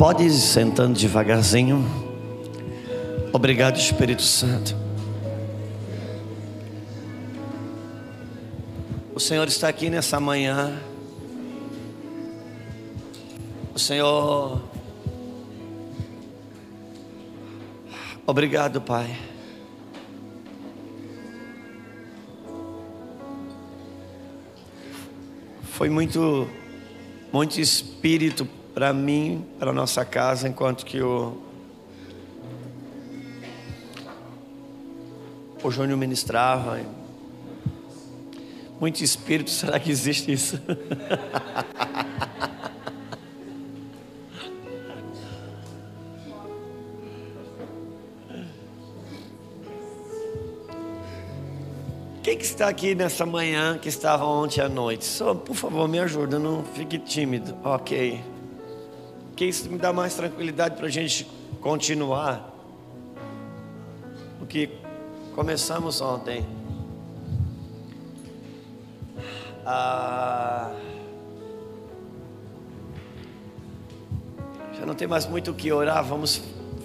Pode ir sentando devagarzinho. Obrigado, Espírito Santo. O Senhor está aqui nessa manhã. O Senhor. Obrigado, Pai. Foi muito, muito espírito para mim, para nossa casa, enquanto que o o Júnior ministrava. Muito espírito, será que existe isso? Quem que está aqui nessa manhã que estava ontem à noite? Só, por favor, me ajuda, não fique tímido. Ok. Que isso me dá mais tranquilidade para a gente continuar. O que começamos ontem. Ah, já não tem mais muito o que orar, vamos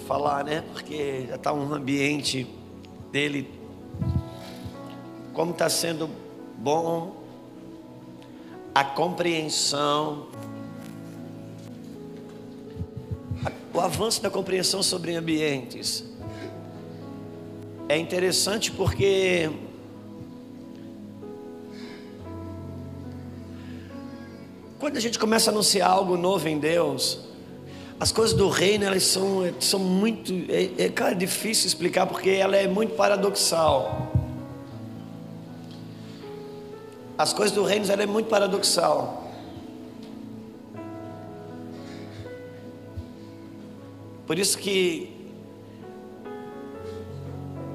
falar, né? Porque já está um ambiente dele como está sendo bom a compreensão, o avanço da compreensão sobre ambientes. É interessante porque quando a gente começa a anunciar algo novo em Deus, as coisas do reino elas são, são muito é, é cara, difícil explicar porque ela é muito paradoxal. As coisas do reino ela é muito paradoxal. Por isso que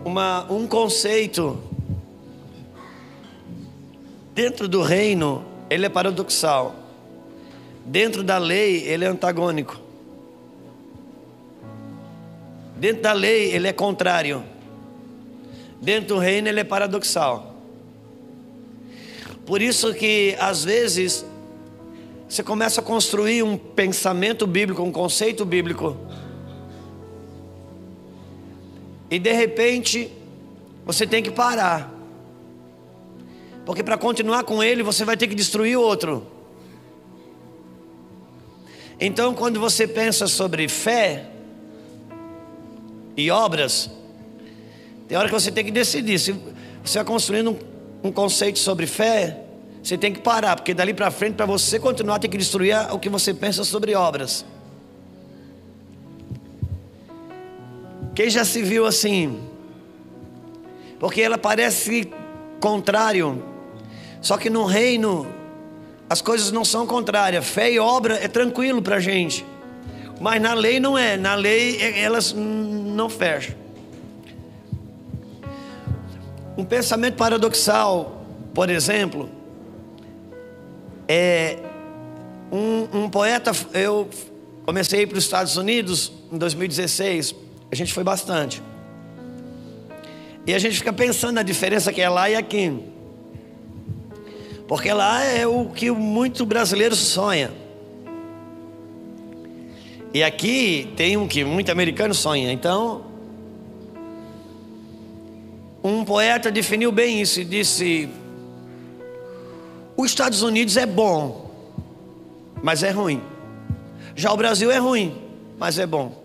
uma, um conceito dentro do reino ele é paradoxal. Dentro da lei ele é antagônico. Dentro da lei ele é contrário. Dentro do reino ele é paradoxal. Por isso que às vezes você começa a construir um pensamento bíblico, um conceito bíblico. E de repente você tem que parar. Porque para continuar com ele, você vai ter que destruir outro. Então, quando você pensa sobre fé e obras, tem hora que você tem que decidir. Se você vai construindo um um conceito sobre fé, você tem que parar, porque dali para frente, para você continuar, tem que destruir o que você pensa sobre obras. Quem já se viu assim? Porque ela parece contrário, só que no reino as coisas não são contrárias. Fé e obra é tranquilo para a gente, mas na lei não é. Na lei é, elas não fecham. Um pensamento paradoxal, por exemplo, é um, um poeta. Eu comecei para os Estados Unidos em 2016, a gente foi bastante. E a gente fica pensando na diferença que é lá e aqui. Porque lá é o que muito brasileiro sonha. E aqui tem um que muito americano sonha. Então, um poeta definiu bem isso e disse: Os Estados Unidos é bom, mas é ruim. Já o Brasil é ruim, mas é bom.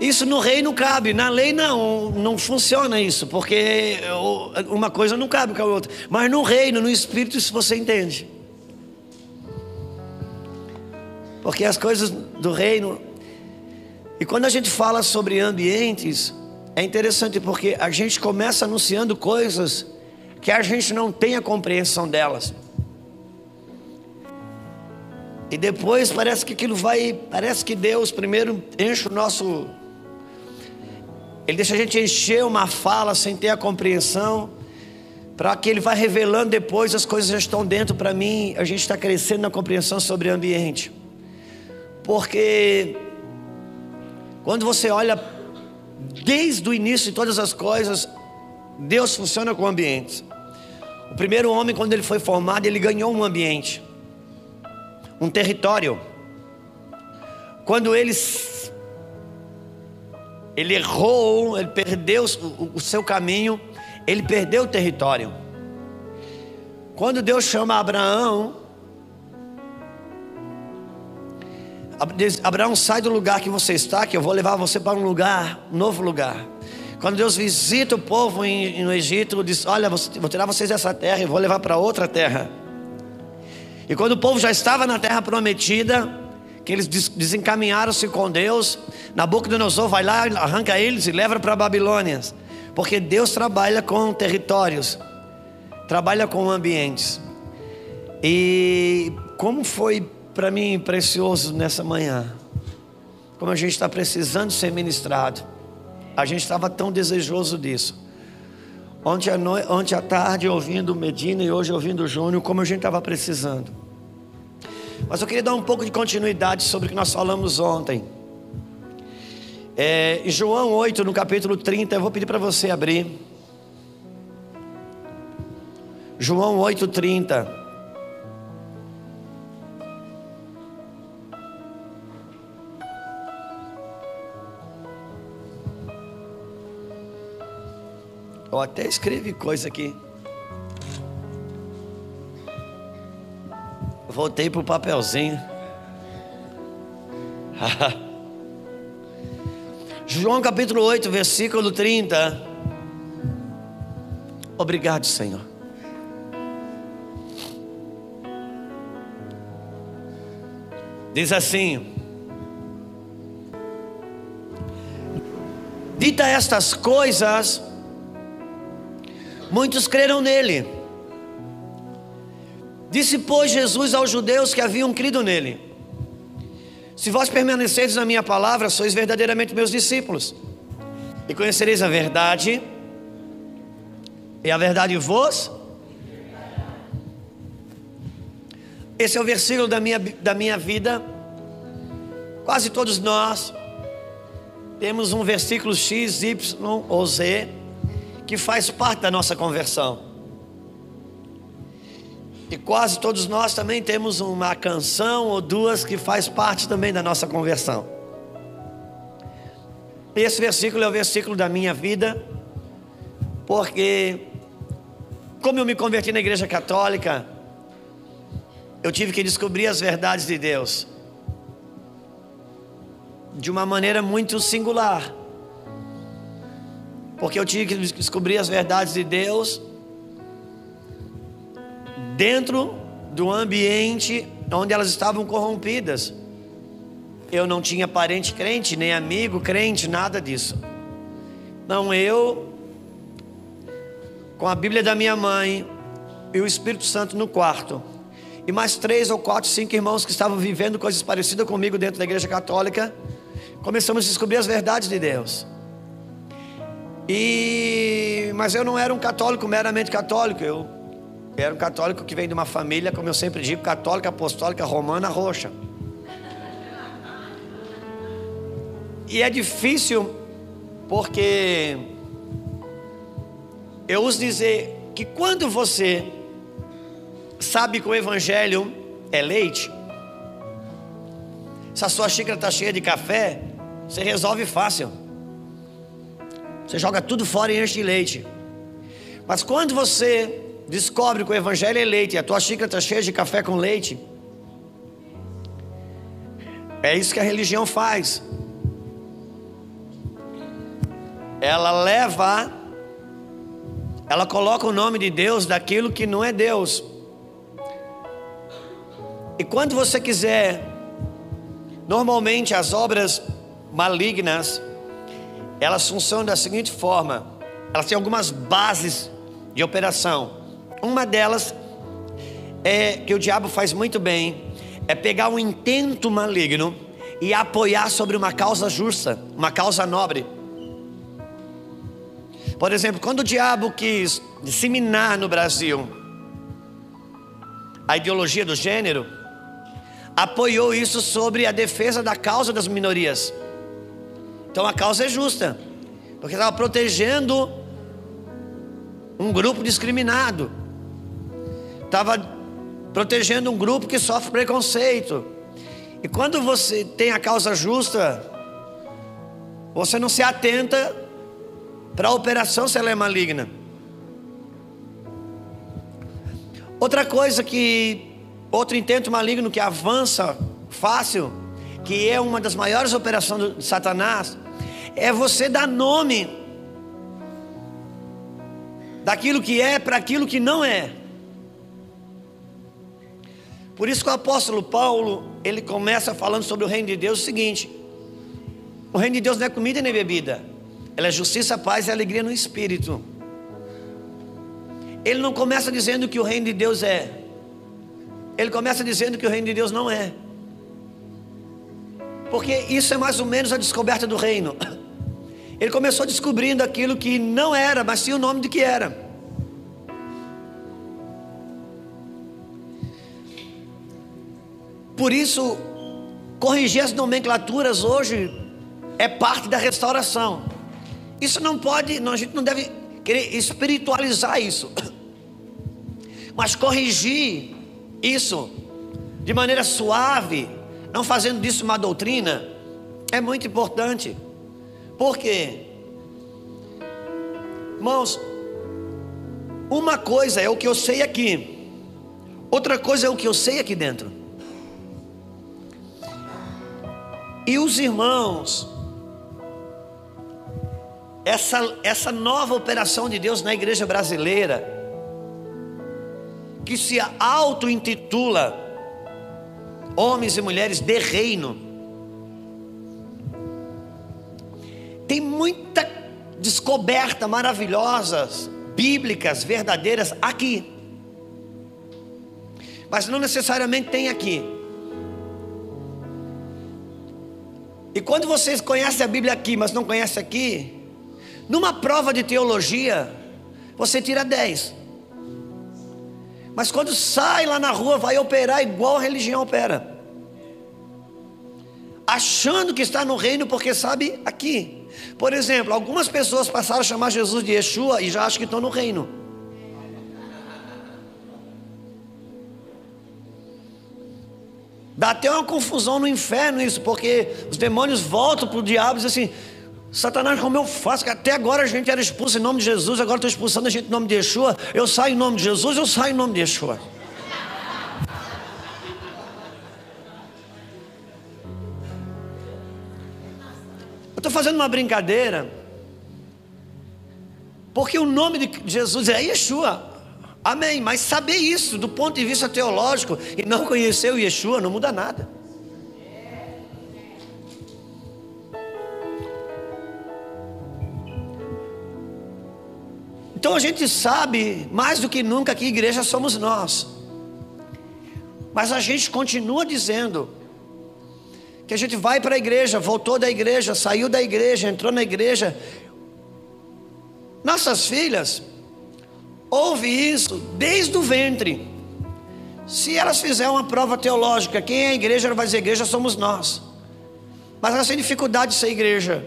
Isso no rei não cabe, na lei não, não funciona isso, porque uma coisa não cabe com a outra. Mas no reino, no espírito, isso você entende. Porque as coisas do reino e quando a gente fala sobre ambientes, é interessante porque a gente começa anunciando coisas que a gente não tem a compreensão delas. E depois parece que aquilo vai, parece que Deus primeiro enche o nosso ele deixa a gente encher uma fala sem ter a compreensão, para que ele vá revelando depois as coisas já estão dentro para mim, a gente está crescendo na compreensão sobre o ambiente. Porque quando você olha desde o início de todas as coisas, Deus funciona com ambientes. O primeiro homem, quando ele foi formado, ele ganhou um ambiente. um território. Quando ele, ele errou, ele perdeu o, seu caminho, ele perdeu o território. Quando Deus chama Abraão, Abraão sai do lugar que você está, que eu vou levar você para um lugar, um novo lugar. Quando Deus visita o povo em, no Egito, diz: Olha, vou tirar vocês dessa terra e vou levar para outra terra. E quando o povo já estava na terra prometida, que eles desencaminharam-se com Deus, Nabucodonosor vai lá, arranca eles e leva para Babilônia. Porque Deus trabalha com territórios, trabalha com ambientes. E como foi para mim precioso nessa manhã, como a gente está precisando ser ministrado. A gente estava tão desejoso disso. Ontem à, noite, ontem à tarde ouvindo Medina e hoje ouvindo Júnior, como a gente estava precisando. Mas eu queria dar um pouco de continuidade sobre o que nós falamos ontem. É, João 8, no capítulo 30, eu vou pedir para você abrir. João 8, 30. Eu até escrevi coisa aqui. Voltei pro papelzinho. João capítulo 8, versículo 30. Obrigado, Senhor. Diz assim: Dita estas coisas, Muitos creram nele. Disse, pois, Jesus aos judeus que haviam crido nele: Se vós permanecerdes na minha palavra, sois verdadeiramente meus discípulos, e conhecereis a verdade, e a verdade vos. Esse é o versículo da minha, da minha vida. Quase todos nós temos um versículo X, Y ou Z que faz parte da nossa conversão. E quase todos nós também temos uma canção ou duas que faz parte também da nossa conversão. Esse versículo é o versículo da minha vida, porque como eu me converti na igreja católica, eu tive que descobrir as verdades de Deus de uma maneira muito singular porque eu tinha que descobrir as verdades de Deus dentro do ambiente onde elas estavam corrompidas. Eu não tinha parente crente, nem amigo crente, nada disso. Não, eu, com a Bíblia da minha mãe e o Espírito Santo no quarto, e mais três ou quatro, cinco irmãos que estavam vivendo coisas parecidas comigo dentro da igreja católica, começamos a descobrir as verdades de Deus. E mas eu não era um católico meramente católico, eu era um católico que vem de uma família, como eu sempre digo, católica, apostólica, romana, roxa. E é difícil porque eu uso dizer que quando você sabe que o evangelho é leite, se a sua xícara está cheia de café, você resolve fácil. Você joga tudo fora e enche de leite. Mas quando você descobre que o evangelho é leite e a tua xícara está cheia de café com leite, é isso que a religião faz. Ela leva, ela coloca o nome de Deus daquilo que não é Deus. E quando você quiser, normalmente as obras malignas, elas funcionam da seguinte forma: elas têm algumas bases de operação. Uma delas é que o diabo faz muito bem, é pegar um intento maligno e apoiar sobre uma causa justa, uma causa nobre. Por exemplo, quando o diabo quis disseminar no Brasil a ideologia do gênero, apoiou isso sobre a defesa da causa das minorias. Então a causa é justa, porque estava protegendo um grupo discriminado, estava protegendo um grupo que sofre preconceito. E quando você tem a causa justa, você não se atenta para a operação se ela é maligna. Outra coisa que, outro intento maligno que avança fácil, que é uma das maiores operações de Satanás, é você dar nome daquilo que é para aquilo que não é. Por isso que o apóstolo Paulo, ele começa falando sobre o reino de Deus o seguinte: o reino de Deus não é comida nem bebida, ela é justiça, paz e alegria no espírito. Ele não começa dizendo que o reino de Deus é. Ele começa dizendo que o reino de Deus não é. Porque isso é mais ou menos a descoberta do reino. Ele começou descobrindo aquilo que não era, mas tinha o nome de que era. Por isso, corrigir as nomenclaturas hoje é parte da restauração. Isso não pode, a gente não deve querer espiritualizar isso. Mas corrigir isso de maneira suave, não fazendo disso uma doutrina, é muito importante. Por quê? Irmãos, uma coisa é o que eu sei aqui, outra coisa é o que eu sei aqui dentro. E os irmãos, essa, essa nova operação de Deus na igreja brasileira, que se auto-intitula Homens e Mulheres de Reino. Tem muita descoberta maravilhosas, bíblicas, verdadeiras aqui. Mas não necessariamente tem aqui. E quando vocês conhecem a Bíblia aqui, mas não conhecem aqui, numa prova de teologia, você tira 10. Mas quando sai lá na rua, vai operar igual a religião opera. Achando que está no reino porque sabe aqui. Por exemplo, algumas pessoas passaram a chamar Jesus de Yeshua e já acham que estão no reino. Dá até uma confusão no inferno isso, porque os demônios voltam para o diabo e dizem assim: Satanás, como eu faço? Que até agora a gente era expulso em nome de Jesus, agora estou expulsando a gente em nome de Yeshua. Eu saio em nome de Jesus, eu saio em nome de Yeshua. Eu estou fazendo uma brincadeira, porque o nome de Jesus é Yeshua. Amém. Mas saber isso do ponto de vista teológico e não conhecer o Yeshua não muda nada. Então a gente sabe mais do que nunca que igreja somos nós. Mas a gente continua dizendo que a gente vai para a igreja, voltou da igreja, saiu da igreja, entrou na igreja. Nossas filhas ouvem isso desde o ventre. Se elas fizerem uma prova teológica, quem é a igreja, ela vai dizer: igreja somos nós. Mas elas têm dificuldade de ser igreja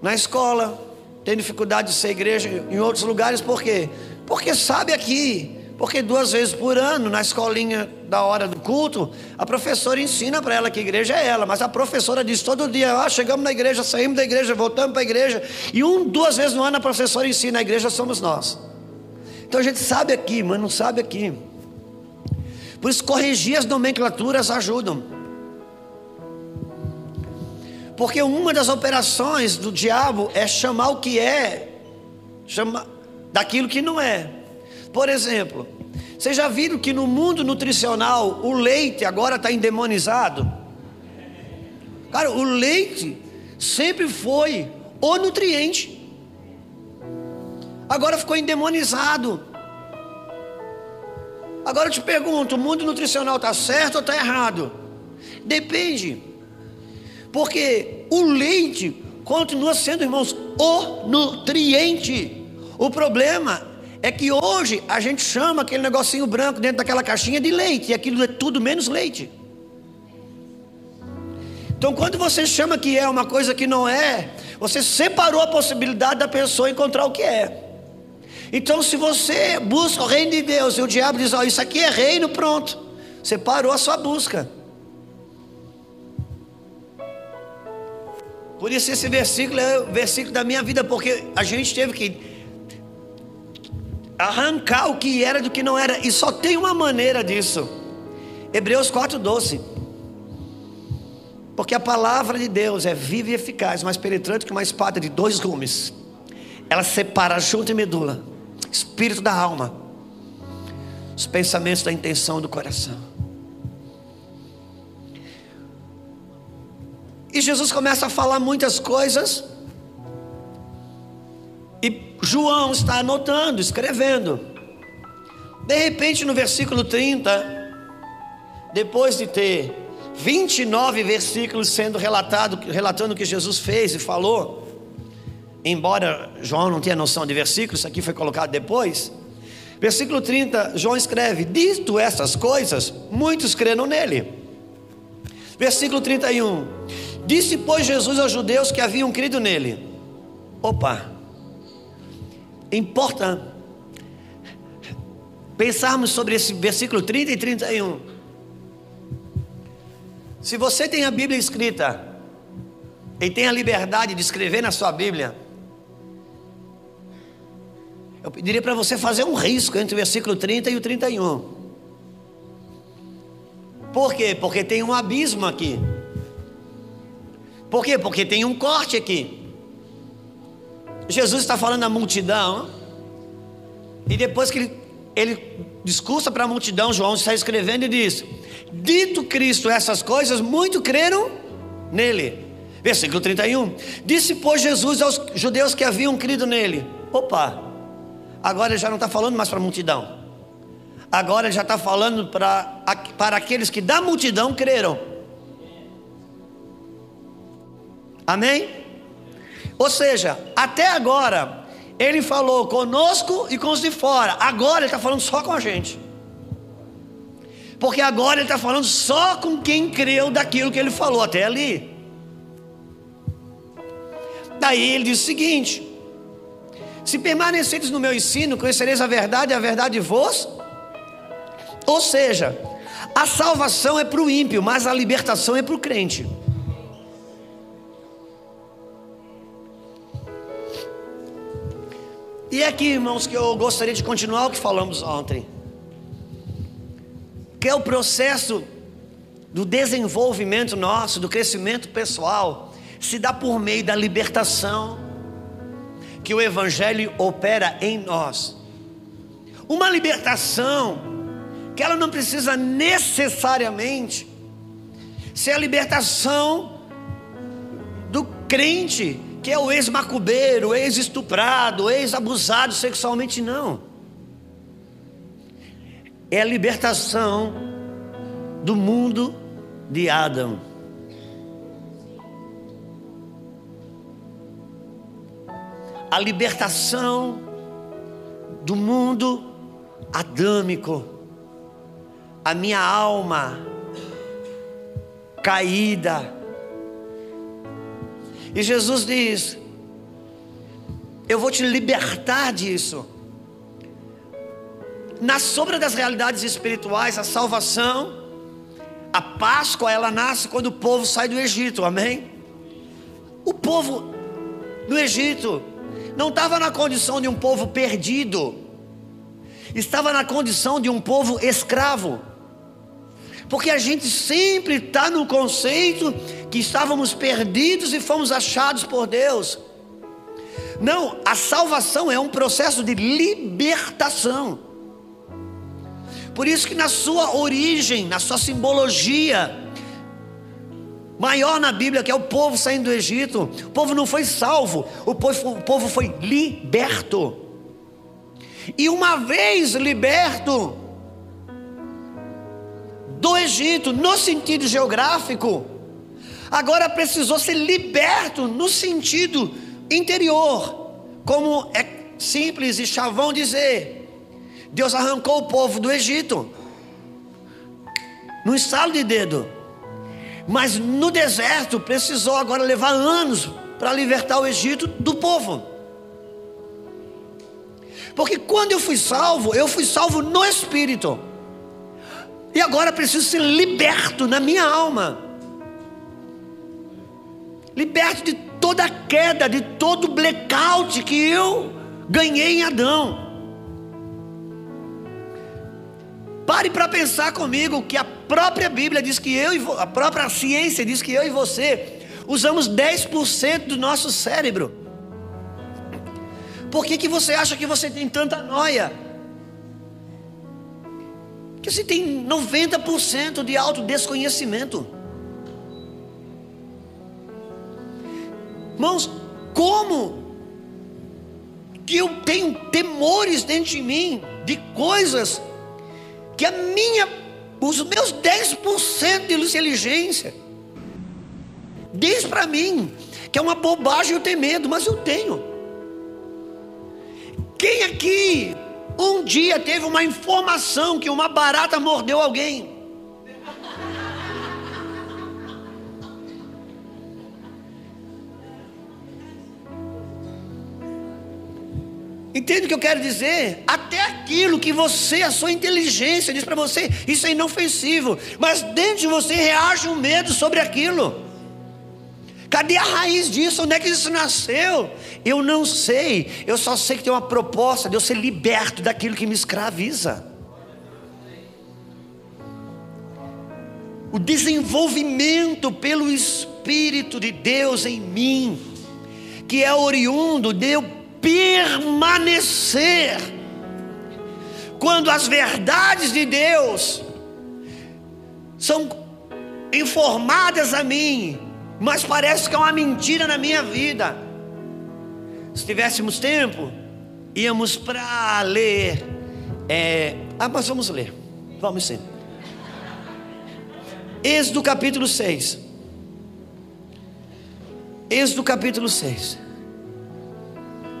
na escola, tem dificuldade de ser igreja em outros lugares, por quê? Porque sabe aqui, porque duas vezes por ano, na escolinha da hora do culto, a professora ensina para ela que igreja é ela, mas a professora diz todo dia: ah, chegamos na igreja, saímos da igreja, voltamos para a igreja, e um, duas vezes no ano a professora ensina, a igreja somos nós. Então a gente sabe aqui, mas não sabe aqui. Por isso, corrigir as nomenclaturas ajudam. Porque uma das operações do diabo é chamar o que é, chamar daquilo que não é. Por exemplo, vocês já viram que no mundo nutricional o leite agora está endemonizado? Cara, o leite sempre foi o nutriente. Agora ficou endemonizado. Agora eu te pergunto: o mundo nutricional está certo ou está errado? Depende. Porque o leite continua sendo, irmãos, o nutriente. O problema é que hoje a gente chama aquele negocinho branco dentro daquela caixinha de leite, e aquilo é tudo menos leite. Então, quando você chama que é uma coisa que não é, você separou a possibilidade da pessoa encontrar o que é. Então, se você busca o reino de Deus e o diabo diz: Ó, oh, isso aqui é reino, pronto, você parou a sua busca. Por isso, esse versículo é o versículo da minha vida, porque a gente teve que arrancar o que era do que não era, e só tem uma maneira disso. Hebreus 4,12. Porque a palavra de Deus é viva e eficaz, mais penetrante que uma espada de dois gumes. Ela separa junto e medula, espírito da alma, os pensamentos da intenção do coração. E Jesus começa a falar muitas coisas. E João está anotando, escrevendo. De repente, no versículo 30, depois de ter 29 versículos sendo relatado, relatando o que Jesus fez e falou, embora João não tenha noção de versículos, aqui foi colocado depois. Versículo 30, João escreve: Dito essas coisas, muitos creram nele. Versículo 31, disse, pois, Jesus aos judeus que haviam crido nele: Opa, importa pensarmos sobre esse versículo 30 e 31. Se você tem a Bíblia escrita e tem a liberdade de escrever na sua Bíblia, eu pediria para você fazer um risco entre o versículo 30 e o 31. Por quê? Porque tem um abismo aqui. Por quê? Porque tem um corte aqui. Jesus está falando à multidão, e depois que ele, ele discursa para a multidão, João está escrevendo e diz: Dito Cristo essas coisas, muito creram nele. Versículo 31. Disse, pois, Jesus aos judeus que haviam crido nele: Opa, agora ele já não está falando mais para a multidão. Agora ele já está falando para, para aqueles que da multidão creram. Amém? Ou seja, até agora, ele falou conosco e com os de fora. Agora ele está falando só com a gente. Porque agora ele está falando só com quem creu daquilo que ele falou até ali. Daí ele diz o seguinte: Se permaneceres no meu ensino, conhecereis a verdade, a verdade vos. Ou seja, a salvação é para o ímpio, mas a libertação é para o crente. E é aqui, irmãos, que eu gostaria de continuar o que falamos ontem que é o processo do desenvolvimento nosso, do crescimento pessoal, se dá por meio da libertação que o Evangelho opera em nós. Uma libertação que ela não precisa necessariamente ser a libertação do crente, que é o ex-macubeiro, ex-estuprado, ex-abusado sexualmente, não é a libertação do mundo de Adão. A libertação do mundo adâmico. A minha alma caída. E Jesus diz: Eu vou te libertar disso na sombra das realidades espirituais, a salvação, a Páscoa, ela nasce quando o povo sai do Egito, amém? O povo do Egito não estava na condição de um povo perdido, estava na condição de um povo escravo, porque a gente sempre está no conceito que estávamos perdidos e fomos achados por Deus. Não, a salvação é um processo de libertação. Por isso que na sua origem, na sua simbologia, maior na Bíblia, que é o povo saindo do Egito, o povo não foi salvo, o povo, o povo foi liberto. E uma vez liberto do Egito, no sentido geográfico, agora precisou ser liberto no sentido interior, como é simples e chavão dizer. Deus arrancou o povo do Egito, no estalo de dedo. Mas no deserto precisou agora levar anos para libertar o Egito do povo. Porque quando eu fui salvo, eu fui salvo no espírito. E agora preciso ser liberto na minha alma. Liberto de toda a queda, de todo o blackout que eu ganhei em Adão. Pare para pensar comigo que a própria Bíblia diz que eu e a própria ciência diz que eu e você usamos 10% do nosso cérebro. Por que, que você acha que você tem tanta noia? Que você tem 90% de alto desconhecimento. Irmãos, como que eu tenho temores dentro de mim de coisas que a minha, os meus 10% de inteligência diz para mim que é uma bobagem eu ter medo, mas eu tenho. Quem aqui um dia teve uma informação que uma barata mordeu alguém? Entende o que eu quero dizer? Até aquilo que você, a sua inteligência diz para você, isso é inofensivo, mas dentro de você reage um medo sobre aquilo. Cadê a raiz disso? Onde é que isso nasceu? Eu não sei. Eu só sei que tem uma proposta de eu ser liberto daquilo que me escraviza. O desenvolvimento pelo Espírito de Deus em mim, que é oriundo de eu permanecer. Quando as verdades de Deus são informadas a mim, mas parece que é uma mentira na minha vida. Se tivéssemos tempo, íamos para ler. É... Ah, mas vamos ler. Vamos sim. Êxodo capítulo 6. Êxodo capítulo 6.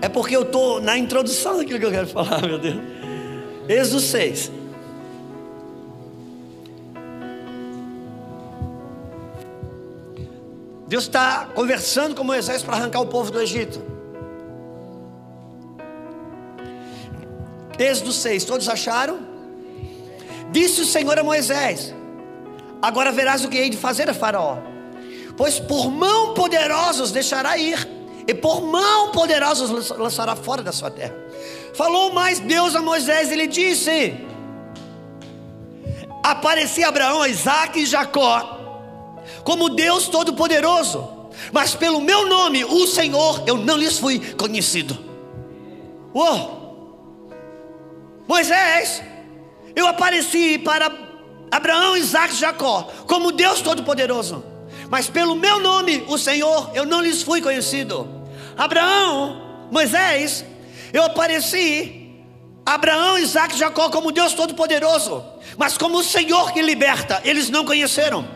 É porque eu estou na introdução daquilo que eu quero falar, meu Deus. Êxodo 6. Deus está conversando com Moisés para arrancar o povo do Egito. Êxodo 6, todos acharam? Disse o Senhor a Moisés: Agora verás o que hei de fazer a Faraó, pois por mão poderosa os deixará ir, e por mão poderosa os lançará fora da sua terra. Falou mais Deus a Moisés, ele disse: Aparecia Abraão, Isaac e Jacó como Deus Todo-Poderoso, mas pelo meu nome, o Senhor, eu não lhes fui conhecido. Uou! Moisés, eu apareci para Abraão, Isaac e Jacó, como Deus Todo-Poderoso, mas pelo meu nome, o Senhor, eu não lhes fui conhecido. Abraão, Moisés, eu apareci Abraão, Isaac e Jacó como Deus Todo-Poderoso, mas como o Senhor que liberta, eles não conheceram.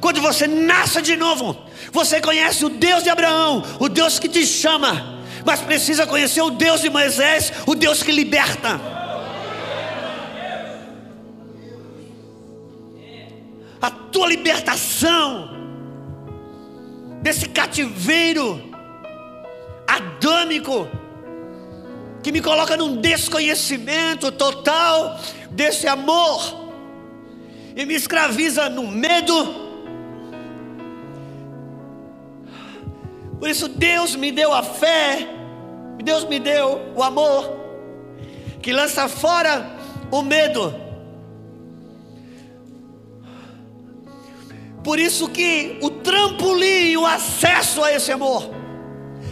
Quando você nasce de novo, você conhece o Deus de Abraão, o Deus que te chama, mas precisa conhecer o Deus de Moisés, o Deus que liberta. A tua libertação desse cativeiro adâmico que me coloca num desconhecimento total desse amor e me escraviza no medo Por isso Deus me deu a fé, Deus me deu o amor, que lança fora o medo. Por isso que o trampolim, o acesso a esse amor,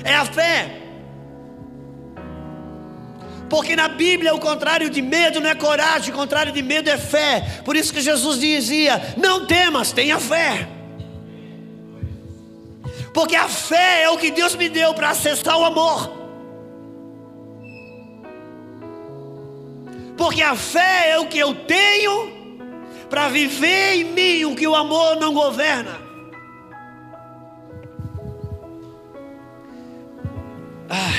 é a fé. Porque na Bíblia o contrário de medo não é coragem, o contrário de medo é fé. Por isso que Jesus dizia: Não temas, tenha fé. Porque a fé é o que Deus me deu para acessar o amor. Porque a fé é o que eu tenho para viver em mim o que o amor não governa. Ah.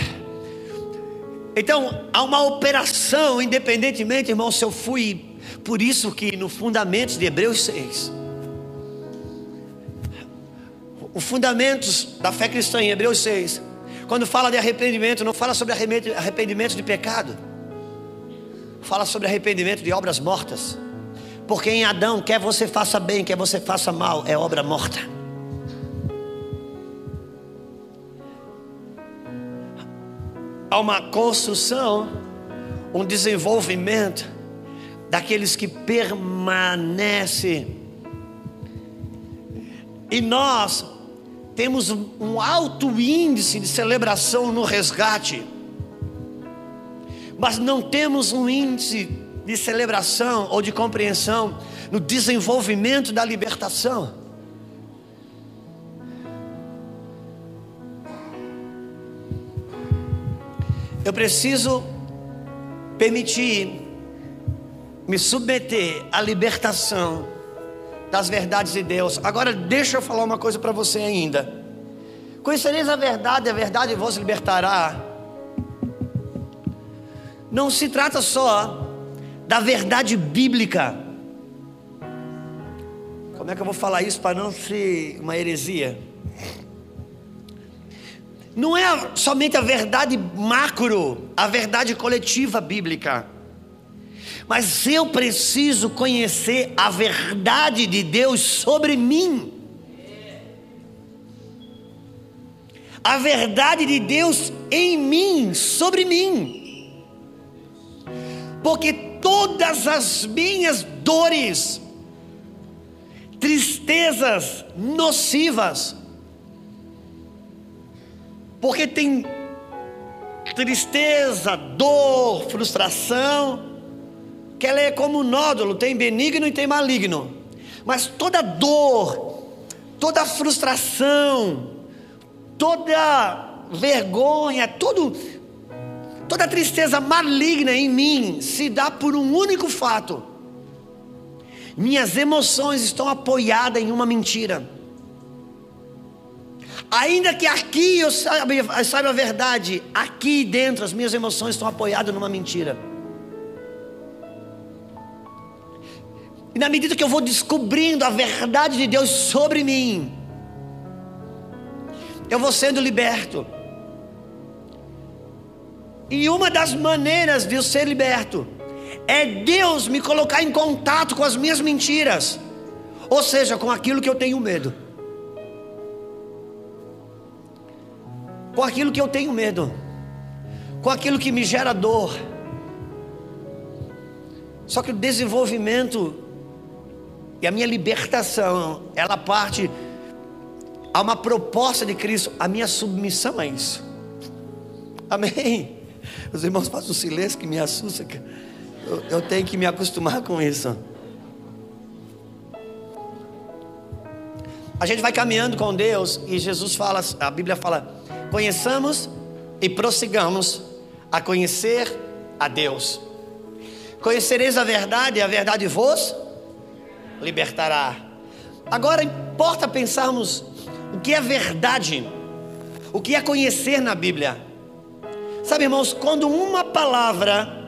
Então, há uma operação, independentemente, irmão, se eu fui, por isso que no Fundamentos de Hebreus 6, os fundamentos da fé cristã em Hebreus 6, quando fala de arrependimento, não fala sobre arrependimento de pecado, fala sobre arrependimento de obras mortas. Porque em Adão, quer você faça bem, quer você faça mal, é obra morta. Há uma construção, um desenvolvimento daqueles que permanecem. E nós temos um alto índice de celebração no resgate, mas não temos um índice de celebração ou de compreensão no desenvolvimento da libertação. Eu preciso permitir me submeter à libertação das verdades de Deus. Agora, deixa eu falar uma coisa para você ainda. Conhecereis a verdade, a verdade vos libertará. Não se trata só da verdade bíblica. Como é que eu vou falar isso para não ser uma heresia? Não é somente a verdade macro, a verdade coletiva bíblica mas eu preciso conhecer a verdade de Deus sobre mim. A verdade de Deus em mim, sobre mim. Porque todas as minhas dores, tristezas nocivas, porque tem tristeza, dor, frustração, que ela é como um nódulo, tem benigno e tem maligno. Mas toda dor, toda frustração, toda vergonha, toda tristeza maligna em mim se dá por um único fato. Minhas emoções estão apoiadas em uma mentira. Ainda que aqui eu saiba, eu saiba a verdade, aqui dentro as minhas emoções estão apoiadas numa mentira. E na medida que eu vou descobrindo a verdade de Deus sobre mim, eu vou sendo liberto. E uma das maneiras de eu ser liberto é Deus me colocar em contato com as minhas mentiras, ou seja, com aquilo que eu tenho medo. Com aquilo que eu tenho medo, com aquilo que me gera dor. Só que o desenvolvimento e a minha libertação, ela parte a uma proposta de Cristo, a minha submissão a isso. Amém. Os irmãos fazem um silêncio que me assusta. Eu, eu tenho que me acostumar com isso. A gente vai caminhando com Deus e Jesus fala, a Bíblia fala: conheçamos e prossigamos a conhecer a Deus. Conhecereis a verdade e a verdade vos libertará. Agora importa pensarmos o que é verdade, o que é conhecer na Bíblia. Sabe, irmãos, quando uma palavra,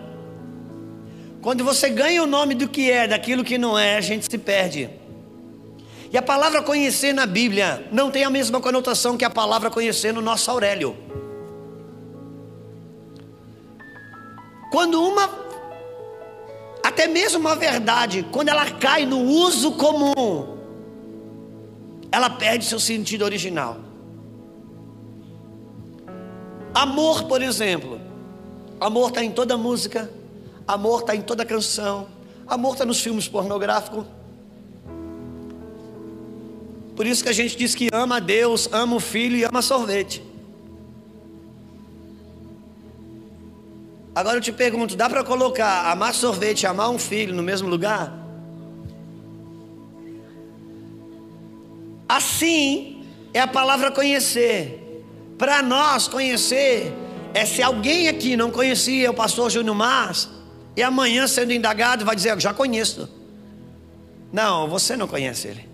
quando você ganha o nome do que é, daquilo que não é, a gente se perde. E a palavra conhecer na Bíblia não tem a mesma conotação que a palavra conhecer no nosso Aurélio. Quando uma até mesmo uma verdade, quando ela cai no uso comum, ela perde seu sentido original. Amor, por exemplo, amor está em toda música, amor está em toda canção, amor está nos filmes pornográficos. Por isso que a gente diz que ama a Deus, ama o filho e ama sorvete. Agora eu te pergunto: dá para colocar amar sorvete e amar um filho no mesmo lugar? Assim é a palavra conhecer. Para nós, conhecer é se alguém aqui não conhecia o pastor Júnior Mars e amanhã sendo indagado vai dizer: Eu já conheço. Não, você não conhece ele.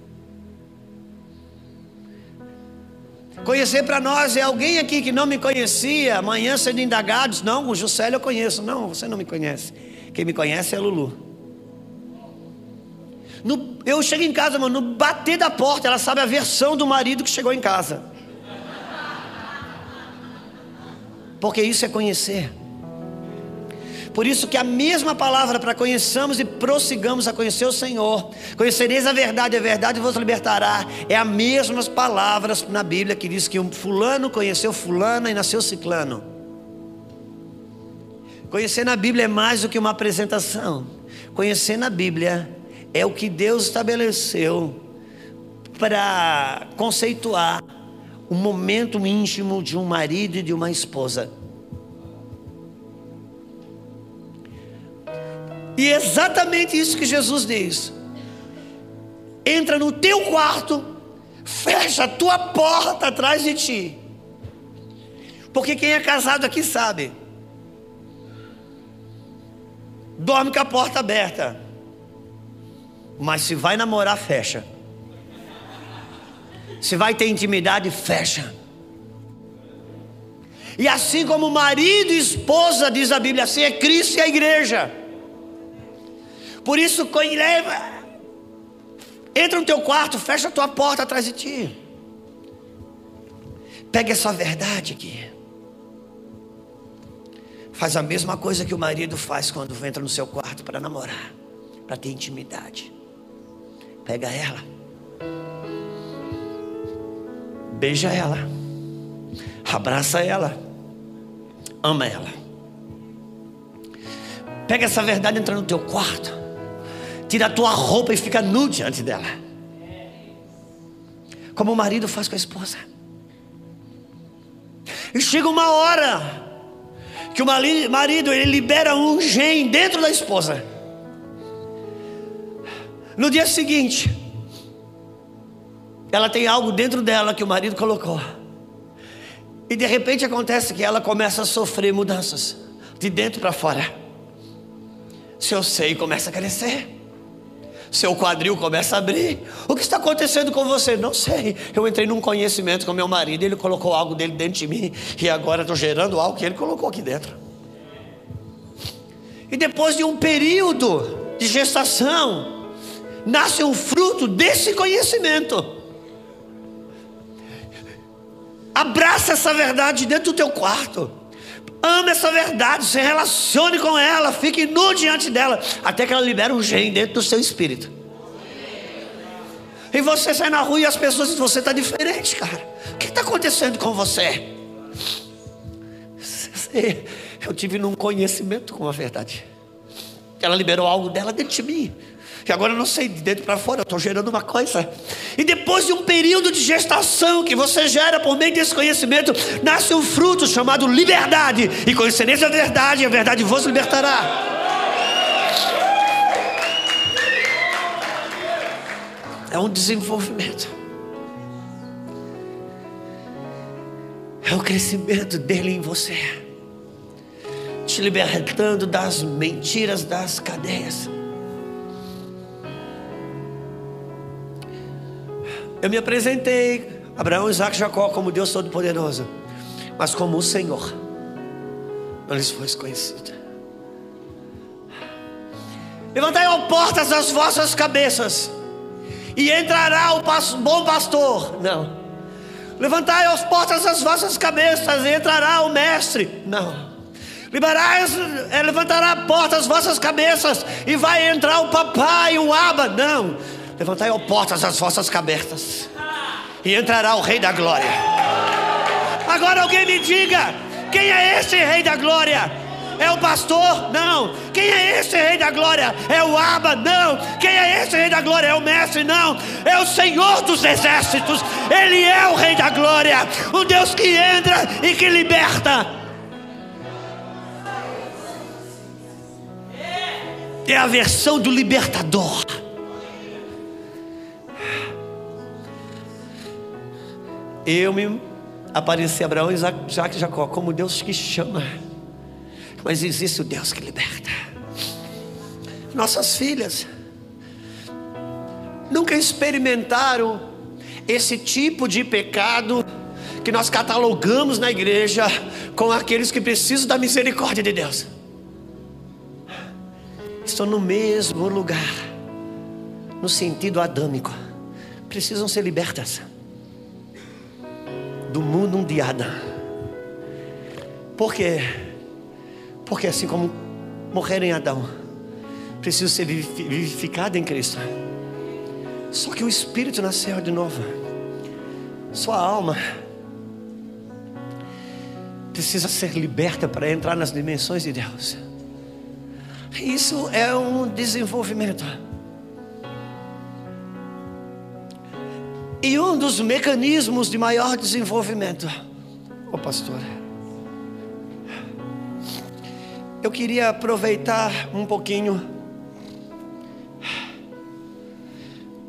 Conhecer para nós é alguém aqui que não me conhecia, amanhã sendo indagados. Não, o Juscelio eu conheço. Não, você não me conhece. Quem me conhece é Lulu. No, eu chego em casa, mano, no bater da porta, ela sabe a versão do marido que chegou em casa. Porque isso é conhecer. Por isso que a mesma palavra para conheçamos e prossigamos a conhecer o Senhor. Conhecereis a verdade, a verdade vos libertará. É a mesmas palavras na Bíblia que diz que um fulano conheceu fulana e nasceu ciclano. Conhecer na Bíblia é mais do que uma apresentação. Conhecer na Bíblia é o que Deus estabeleceu para conceituar o momento íntimo de um marido e de uma esposa. E é exatamente isso que Jesus diz. Entra no teu quarto, fecha a tua porta atrás de ti. Porque quem é casado aqui sabe. Dorme com a porta aberta. Mas se vai namorar, fecha. Se vai ter intimidade, fecha. E assim como marido e esposa, diz a Bíblia, assim é Cristo e a igreja. Por isso, leva, entra no teu quarto, fecha a tua porta atrás de ti. Pega essa verdade aqui. Faz a mesma coisa que o marido faz quando entra no seu quarto para namorar, para ter intimidade. Pega ela. Beija ela. Abraça ela. Ama ela. Pega essa verdade entra no teu quarto tira a tua roupa e fica nu diante dela. Como o marido faz com a esposa. E chega uma hora que o marido ele libera um gene dentro da esposa. No dia seguinte, ela tem algo dentro dela que o marido colocou. E de repente acontece que ela começa a sofrer mudanças de dentro para fora. Seu seio começa a crescer seu quadril começa a abrir. O que está acontecendo com você? Não sei. Eu entrei num conhecimento com meu marido, ele colocou algo dele dentro de mim, e agora estou gerando algo que ele colocou aqui dentro. E depois de um período de gestação, nasce um fruto desse conhecimento. Abraça essa verdade dentro do teu quarto. Ame essa verdade, se relacione com ela, fique nu diante dela, até que ela libere um gene dentro do seu espírito. E você sai na rua e as pessoas dizem: Você está diferente, cara. O que está acontecendo com você? Eu tive num conhecimento com a verdade. Ela liberou algo dela dentro de mim que agora eu não sei de dentro para fora, eu estou gerando uma coisa. E depois de um período de gestação que você gera por meio desse conhecimento, nasce um fruto chamado liberdade. E conhecereis a verdade, a verdade vos libertará. É um desenvolvimento. É o crescimento dele em você, te libertando das mentiras das cadeias. Eu me apresentei, Abraão, Isaac e Jacó, como Deus Todo-Poderoso, mas como o Senhor, não lhes foi conhecido. Levantai as portas das vossas cabeças, e entrará o bom pastor. Não. Levantai as portas das vossas cabeças, e entrará o mestre. Não. Liberai, é, levantará a porta das vossas cabeças, e vai entrar o papai, o aba. Não Levantai, ó portas, as vossas cabeças, e entrará o Rei da Glória. Agora alguém me diga: quem é esse Rei da Glória? É o pastor? Não. Quem é esse Rei da Glória? É o Aba? Não. Quem é esse Rei da Glória? É o Mestre? Não. É o Senhor dos Exércitos. Ele é o Rei da Glória. O Deus que entra e que liberta. É a versão do libertador. Eu me apareci Abraão, Isaac, e Jacó como Deus que chama. Mas existe o Deus que liberta. Nossas filhas nunca experimentaram esse tipo de pecado que nós catalogamos na igreja com aqueles que precisam da misericórdia de Deus. Estão no mesmo lugar, no sentido adâmico, precisam ser libertas do mundo undiada. Por quê? Porque assim como morreram em Adão precisam ser vivificados em Cristo. Só que o Espírito nasceu de novo. Sua alma precisa ser liberta para entrar nas dimensões de Deus. Isso é um desenvolvimento. E um dos mecanismos de maior desenvolvimento, ô oh, pastor, eu queria aproveitar um pouquinho.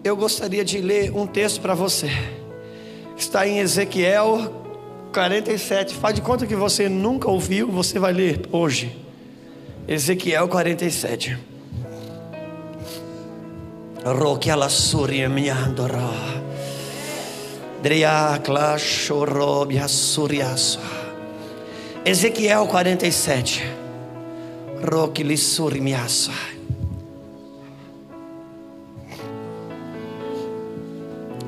Eu gostaria de ler um texto para você. Está em Ezequiel 47. Faz de conta que você nunca ouviu, você vai ler hoje. Ezequiel 47. Roquela suria miandora. Ezequiel 47. Roquili surimiaça.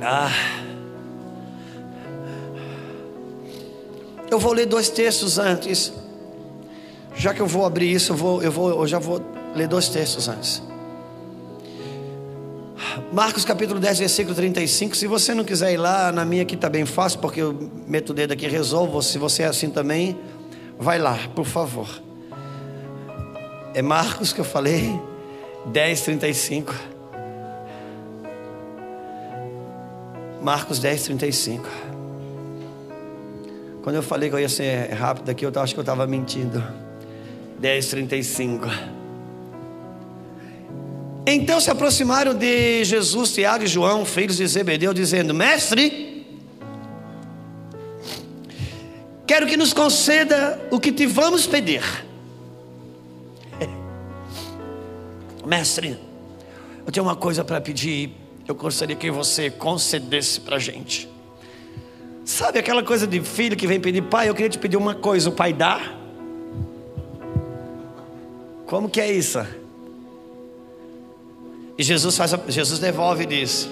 Ah. Eu vou ler dois textos antes. Já que eu vou abrir isso, eu, vou, eu, vou, eu já vou ler dois textos antes. Marcos capítulo 10, versículo 35. Se você não quiser ir lá, na minha aqui está bem fácil, porque eu meto o dedo aqui e resolvo. Se você é assim também, vai lá, por favor. É Marcos que eu falei, 10, 35. Marcos 10, 35. Quando eu falei que eu ia ser rápido aqui, eu acho que eu estava mentindo. 10:35. Então se aproximaram de Jesus, Tiago e João, filhos de Zebedeu, dizendo: Mestre, quero que nos conceda o que te vamos pedir. Mestre, eu tenho uma coisa para pedir. Eu gostaria que você concedesse para a gente. Sabe aquela coisa de filho que vem pedir, pai, eu queria te pedir uma coisa, o pai dá? Como que é isso? E Jesus, faz, Jesus devolve e diz: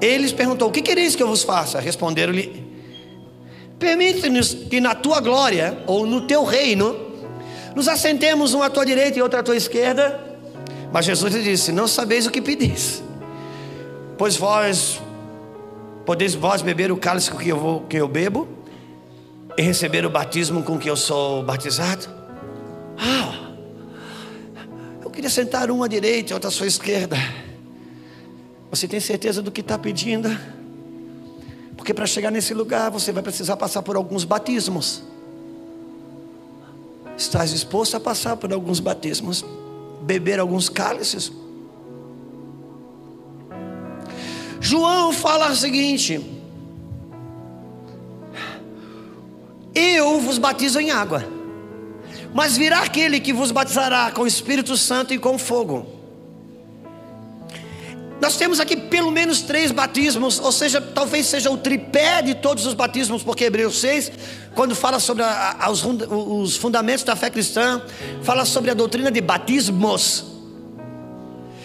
Eles perguntou: O que quereis que eu vos faça? Responderam-lhe: Permite-nos que na tua glória, ou no teu reino, nos assentemos um à tua direita e outro à tua esquerda. Mas Jesus lhe disse: Não sabeis o que pedis, pois vós Podeis vós beber o cálice que eu, vou, que eu bebo e receber o batismo com que eu sou batizado? Ah, queria sentar um à direita outro à sua esquerda. Você tem certeza do que está pedindo? Porque para chegar nesse lugar você vai precisar passar por alguns batismos. Estás disposto a passar por alguns batismos, beber alguns cálices? João fala o seguinte: Eu vos batizo em água, mas virá aquele que vos batizará com o Espírito Santo e com fogo. Nós temos aqui pelo menos três batismos, ou seja, talvez seja o tripé de todos os batismos, porque Hebreus 6, quando fala sobre a, a, os, os fundamentos da fé cristã, fala sobre a doutrina de batismos.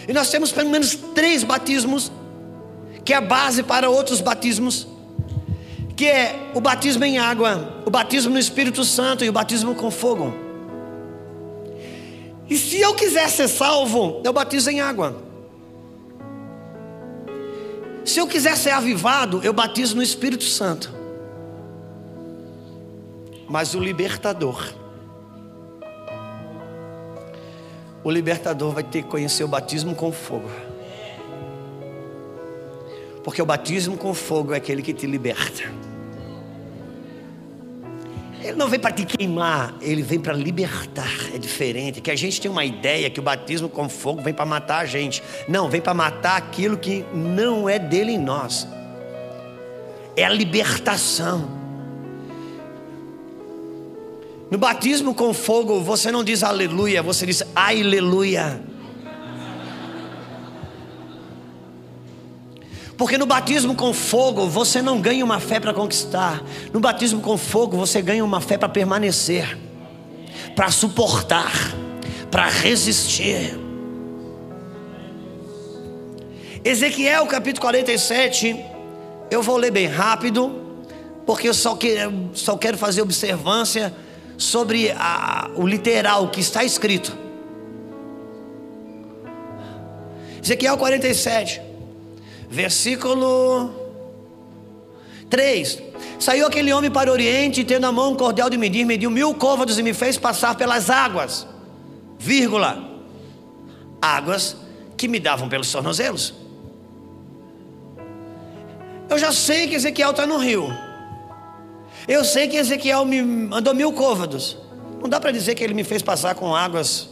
E nós temos pelo menos três batismos que é a base para outros batismos, que é o batismo em água, o batismo no Espírito Santo e o batismo com fogo. E se eu quiser ser salvo, eu batizo em água. Se eu quiser ser avivado, eu batizo no Espírito Santo. Mas o libertador, o libertador vai ter que conhecer o batismo com fogo. Porque o batismo com fogo é aquele que te liberta. Ele não vem para te queimar, ele vem para libertar. É diferente. Que a gente tem uma ideia que o batismo com fogo vem para matar a gente. Não, vem para matar aquilo que não é dele em nós. É a libertação. No batismo com fogo, você não diz aleluia, você diz aleluia. Porque no batismo com fogo você não ganha uma fé para conquistar, no batismo com fogo você ganha uma fé para permanecer, para suportar, para resistir. Ezequiel capítulo 47, eu vou ler bem rápido, porque eu só quero, só quero fazer observância sobre a, o literal que está escrito. Ezequiel 47 versículo 3. Saiu aquele homem para o oriente, tendo a mão um cordial de medir, mediu mil côvados e me fez passar pelas águas, vírgula, águas que me davam pelos tornozelos. Eu já sei que Ezequiel está no rio. Eu sei que Ezequiel me mandou mil côvados. Não dá para dizer que ele me fez passar com águas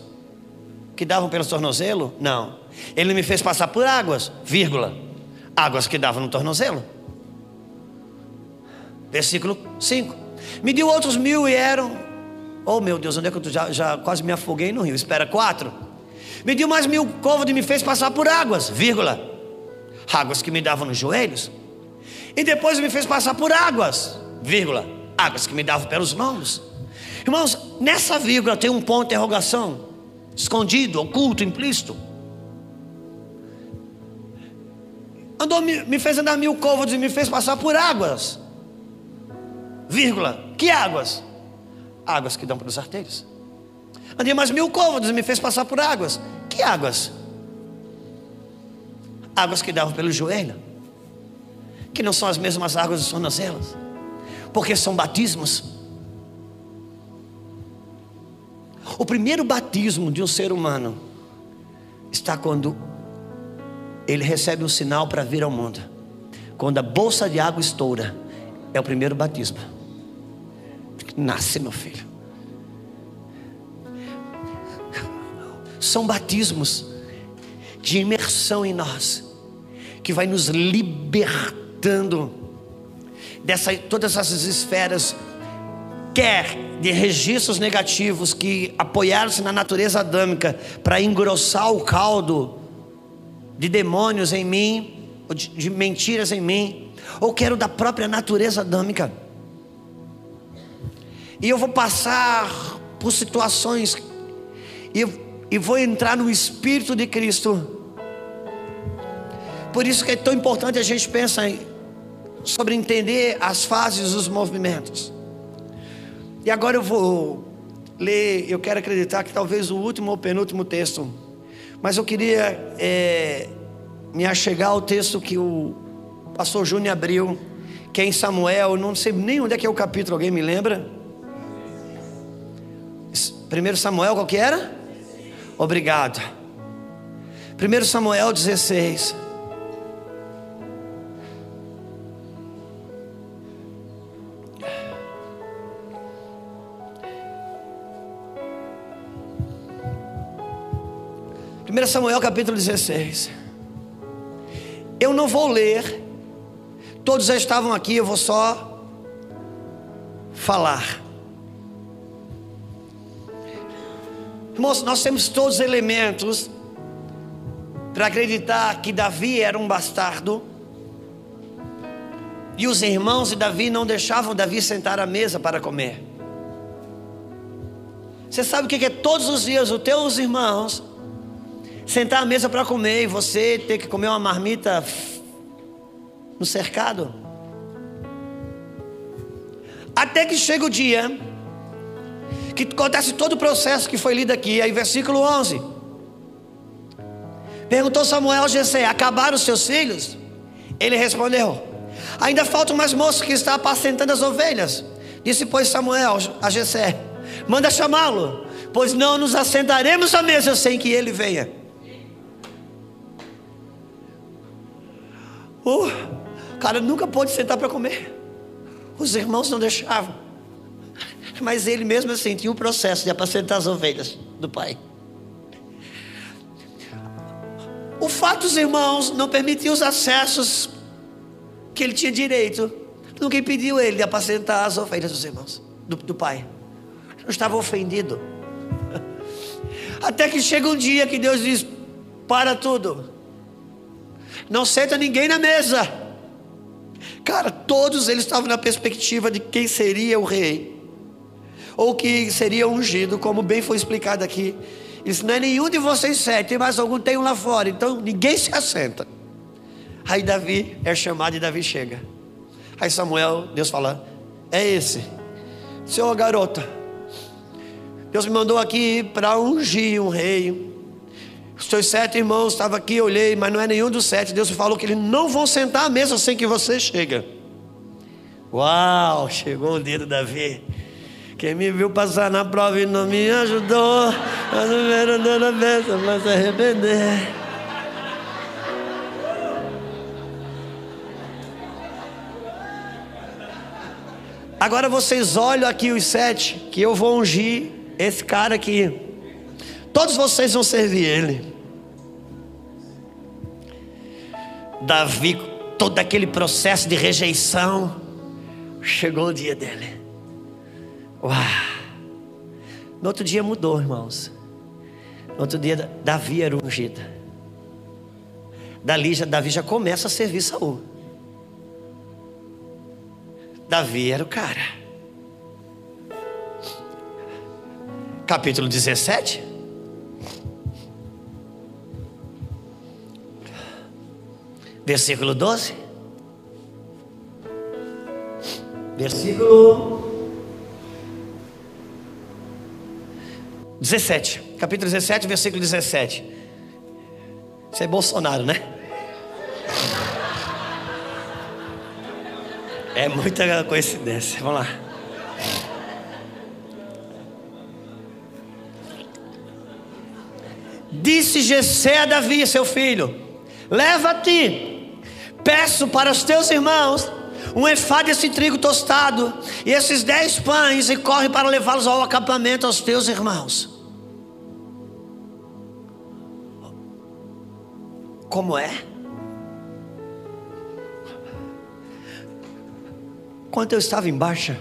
que davam pelo tornozelo? Não. Ele me fez passar por águas, vírgula, águas que davam no tornozelo. Versículo 5. Me deu outros mil e eram. Oh meu Deus, onde é que eu já, já quase me afoguei no rio? Espera, quatro. Me deu mais mil côvados e me fez passar por águas, vírgula. Águas que me davam nos joelhos. E depois me fez passar por águas, vírgula. Águas que me davam pelos lombos. Irmãos, nessa vírgula tem um ponto de interrogação. Escondido, oculto, implícito. Andou, me fez andar mil côvados e me fez passar por águas. Vírgula. Que águas? Águas que dão para os arteiros. Andei mais mil côvados e me fez passar por águas. Que águas? Águas que davam pelo joelho. Que não são as mesmas águas dos tornozelos. Porque são batismos. O primeiro batismo de um ser humano está quando ele recebe um sinal para vir ao mundo. Quando a bolsa de água estoura, é o primeiro batismo. Nasce, meu filho. São batismos de imersão em nós, que vai nos libertando dessa todas essas esferas quer de registros negativos que apoiaram-se na natureza adâmica para engrossar o caldo de demônios em mim, de, de mentiras em mim, ou quero da própria natureza adâmica. E eu vou passar por situações e, e vou entrar no Espírito de Cristo. Por isso que é tão importante a gente pensar sobre entender as fases dos movimentos. E agora eu vou ler, eu quero acreditar que talvez o último ou penúltimo texto mas eu queria é, me achegar ao texto que o pastor Júnior abriu, que é em Samuel, não sei nem onde é que é o capítulo, alguém me lembra? Primeiro Samuel, qual que era? Obrigado. Primeiro Samuel 16. 1 Samuel capítulo 16. Eu não vou ler, todos já estavam aqui, eu vou só falar. Irmãos, nós temos todos os elementos para acreditar que Davi era um bastardo. E os irmãos de Davi não deixavam Davi sentar à mesa para comer. Você sabe o que é todos os dias os teus irmãos sentar à mesa para comer e você ter que comer uma marmita no cercado. Até que chega o dia que acontece todo o processo que foi lido aqui, aí versículo 11. Perguntou Samuel a Jessé: Acabaram os seus filhos? Ele respondeu: Ainda falta mais moço que está apacentando as ovelhas. Disse, pois, Samuel a Jessé: Manda chamá-lo, pois não nos assentaremos à mesa sem que ele venha. O cara nunca pôde sentar para comer. Os irmãos não deixavam. Mas ele mesmo assim tinha um processo de apacentar as ovelhas do pai. O fato dos irmãos não permitiam os acessos que ele tinha direito. Nunca impediu ele de apacentar as ovelhas dos irmãos, do, do pai. Não estava ofendido. Até que chega um dia que Deus diz: para tudo não senta ninguém na mesa. Cara, todos eles estavam na perspectiva de quem seria o rei, ou que seria ungido, como bem foi explicado aqui. Isso não é nenhum de vocês sete, mais algum, tem um lá fora, então ninguém se assenta. Aí Davi é chamado e Davi chega. Aí Samuel, Deus fala: É esse, seu garota. Deus me mandou aqui para ungir um rei. Os teus sete irmãos estavam aqui, olhei, mas não é nenhum dos sete. Deus falou que eles não vão sentar à mesa sem que você chegue. Uau, chegou o dedo Davi. Quem me viu passar na prova e não me ajudou, a número na bênção vai se arrepender. Agora vocês olham aqui os sete, que eu vou ungir esse cara aqui. Todos vocês vão servir ele. Davi, todo aquele processo de rejeição, chegou o dia dele. Uau! No outro dia mudou, irmãos. No outro dia, Davi era ungido. Dali, já, Davi já começa a servir Saul. Davi era o cara. Capítulo 17. Versículo 12. Versículo 17. Capítulo 17, versículo 17. Isso é Bolsonaro, né? É muita coincidência. Vamos lá. Disse Gessé a Davi, seu filho: Leva-te Peço para os teus irmãos um efá desse trigo tostado e esses dez pães e corre para levá-los ao acampamento aos teus irmãos. Como é? Quando eu estava embaixo,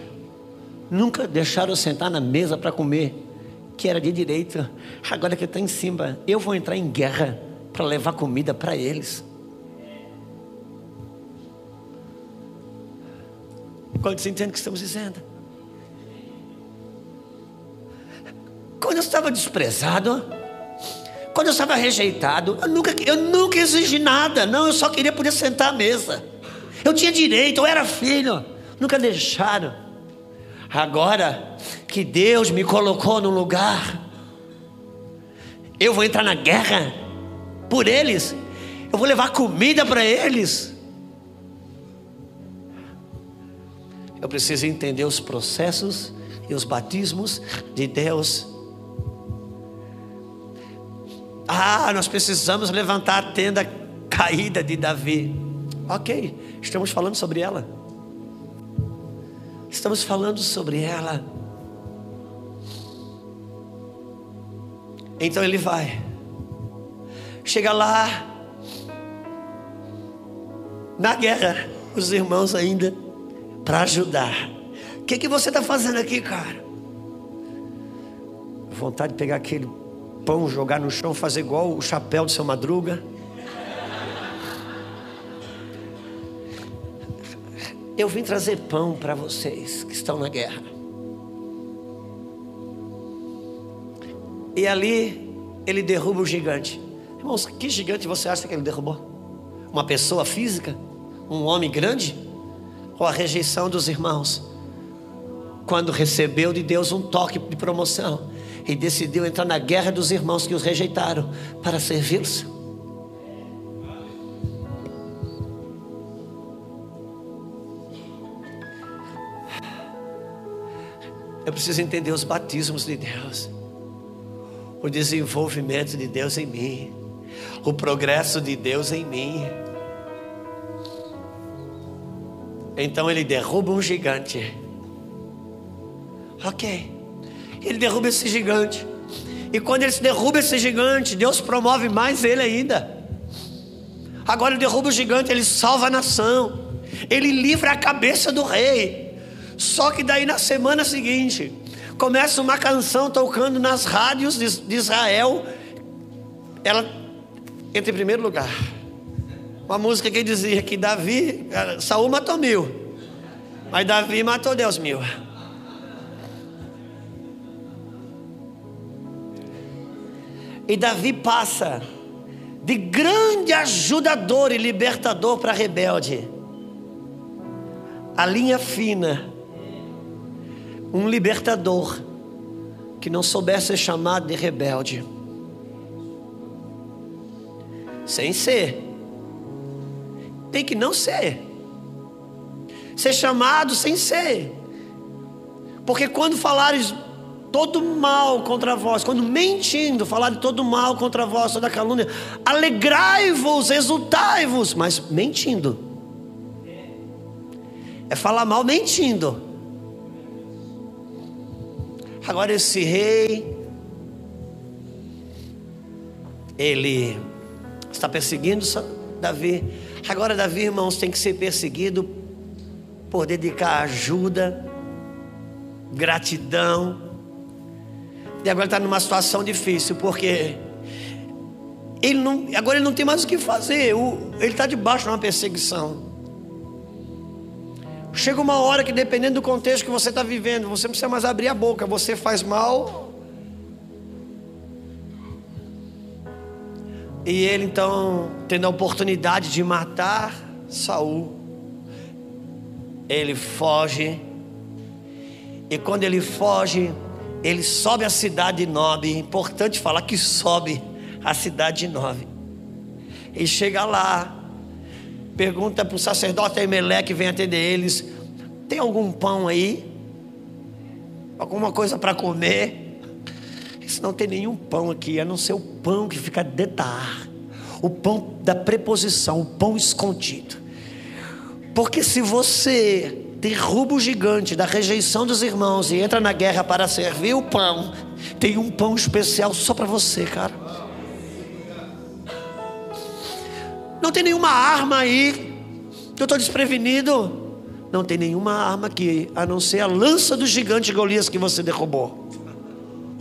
nunca deixaram eu sentar na mesa para comer, que era de direita. Agora que está em cima, eu vou entrar em guerra para levar comida para eles. Quando você entende o que estamos dizendo? Quando eu estava desprezado, quando eu estava rejeitado, eu nunca, eu nunca exigi nada, não, eu só queria poder sentar à mesa. Eu tinha direito, eu era filho, nunca deixaram. Agora que Deus me colocou no lugar, eu vou entrar na guerra por eles, eu vou levar comida para eles. Eu preciso entender os processos e os batismos de Deus. Ah, nós precisamos levantar a tenda caída de Davi. Ok, estamos falando sobre ela. Estamos falando sobre ela. Então ele vai. Chega lá. Na guerra, os irmãos ainda para ajudar. O que, que você está fazendo aqui, cara? Vontade de pegar aquele pão, jogar no chão, fazer igual o chapéu do seu madruga. Eu vim trazer pão para vocês que estão na guerra. E ali ele derruba o gigante. Irmãos, que gigante você acha que ele derrubou? Uma pessoa física? Um homem grande? Ou a rejeição dos irmãos, quando recebeu de Deus um toque de promoção e decidiu entrar na guerra dos irmãos que os rejeitaram para servi-los. Eu preciso entender os batismos de Deus, o desenvolvimento de Deus em mim, o progresso de Deus em mim. Então ele derruba um gigante. Ok. Ele derruba esse gigante. E quando ele derruba esse gigante, Deus promove mais ele ainda. Agora ele derruba o gigante, ele salva a nação. Ele livra a cabeça do rei. Só que daí na semana seguinte, começa uma canção tocando nas rádios de Israel. Ela entra em primeiro lugar. Uma música que dizia que Davi, Saul matou mil, mas Davi matou Deus mil. E Davi passa de grande ajudador e libertador para rebelde. A linha fina. Um libertador que não soubesse ser chamado de rebelde. sem ser. Tem que não ser. Ser chamado sem ser. Porque quando falares todo mal contra vós, quando mentindo, falar de todo mal contra vós, toda calúnia, alegrai-vos, exultai-vos, mas mentindo. É falar mal mentindo. Agora esse rei, ele está perseguindo Davi. Agora Davi, irmãos, tem que ser perseguido por dedicar ajuda, gratidão, e agora está numa situação difícil, porque ele não, agora ele não tem mais o que fazer. O, ele está debaixo de uma perseguição. Chega uma hora que, dependendo do contexto que você está vivendo, você não precisa mais abrir a boca. Você faz mal. E ele então, tendo a oportunidade de matar Saul, ele foge. E quando ele foge, ele sobe a cidade de Nob. Importante falar que sobe a cidade de Nob. Ele chega lá, pergunta para o sacerdote Emelé que vem atender eles: tem algum pão aí? Alguma coisa para comer? Isso não tem nenhum pão aqui, a não ser o pão que fica dentro da ar, o pão da preposição, o pão escondido. Porque se você derruba o gigante da rejeição dos irmãos e entra na guerra para servir o pão, tem um pão especial só para você, cara. Não tem nenhuma arma aí. Eu estou desprevenido. Não tem nenhuma arma aqui, a não ser a lança do gigante Golias que você derrubou.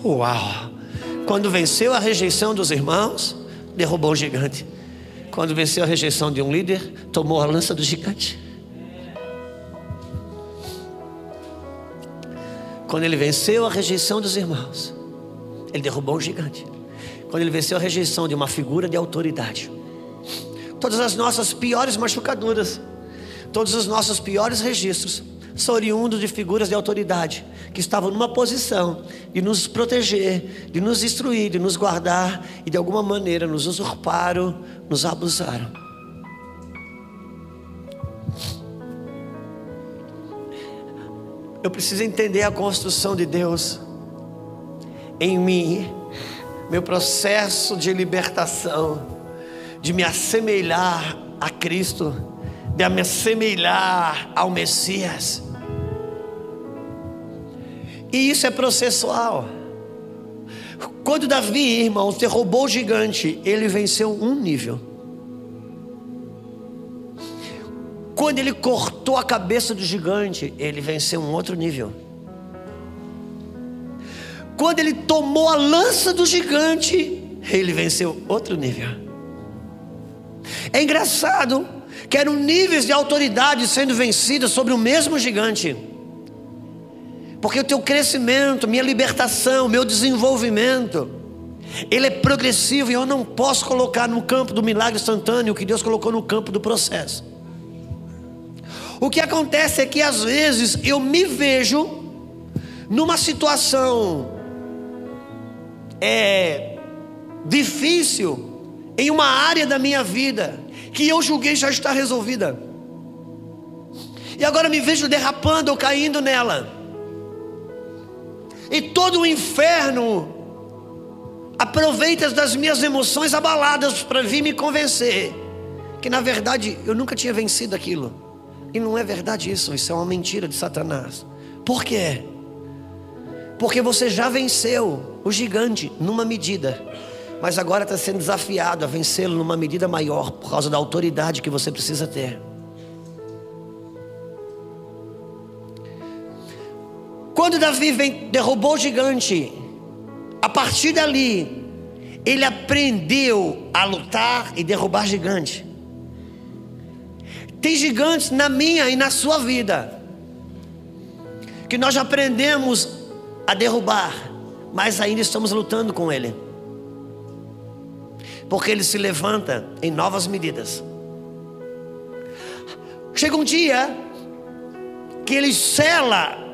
Uau! Quando venceu a rejeição dos irmãos, derrubou o gigante. Quando venceu a rejeição de um líder, tomou a lança do gigante. Quando ele venceu a rejeição dos irmãos, ele derrubou um gigante. Quando ele venceu a rejeição de uma figura de autoridade, todas as nossas piores machucaduras, todos os nossos piores registros são oriundos de figuras de autoridade que estavam numa posição de nos proteger, de nos instruir, de nos guardar e de alguma maneira nos usurparam, nos abusaram. Eu preciso entender a construção de Deus em mim, meu processo de libertação, de me assemelhar a Cristo, de me assemelhar ao Messias. E isso é processual. Quando Davi, irmãos, derrubou o gigante, ele venceu um nível. Quando ele cortou a cabeça do gigante, ele venceu um outro nível. Quando ele tomou a lança do gigante, ele venceu outro nível. É engraçado que eram níveis de autoridade sendo vencidos sobre o mesmo gigante. Porque o teu crescimento, minha libertação, meu desenvolvimento, ele é progressivo e eu não posso colocar no campo do milagre instantâneo o que Deus colocou no campo do processo. O que acontece é que às vezes eu me vejo numa situação é, difícil em uma área da minha vida que eu julguei já está resolvida. E agora me vejo derrapando ou caindo nela. E todo o inferno aproveita das minhas emoções abaladas para vir me convencer que na verdade eu nunca tinha vencido aquilo. E não é verdade isso, isso é uma mentira de Satanás. Por quê? Porque você já venceu o gigante numa medida, mas agora está sendo desafiado a vencê-lo numa medida maior, por causa da autoridade que você precisa ter. Quando Davi vem, derrubou o gigante, a partir dali, ele aprendeu a lutar e derrubar gigante. Tem gigantes na minha e na sua vida que nós já aprendemos a derrubar, mas ainda estamos lutando com ele. Porque ele se levanta em novas medidas. Chega um dia que ele sela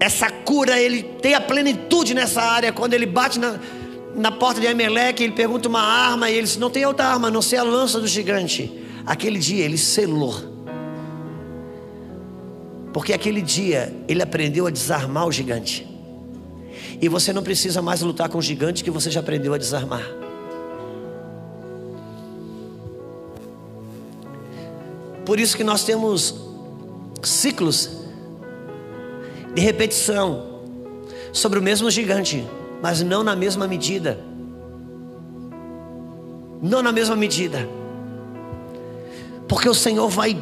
essa cura, ele tem a plenitude nessa área quando ele bate na, na porta de Emelec, ele pergunta uma arma, e ele diz: Não tem outra arma, não ser a lança do gigante. Aquele dia ele selou. Porque aquele dia ele aprendeu a desarmar o gigante. E você não precisa mais lutar com o gigante que você já aprendeu a desarmar. Por isso que nós temos ciclos de repetição sobre o mesmo gigante, mas não na mesma medida. Não na mesma medida. Porque o Senhor vai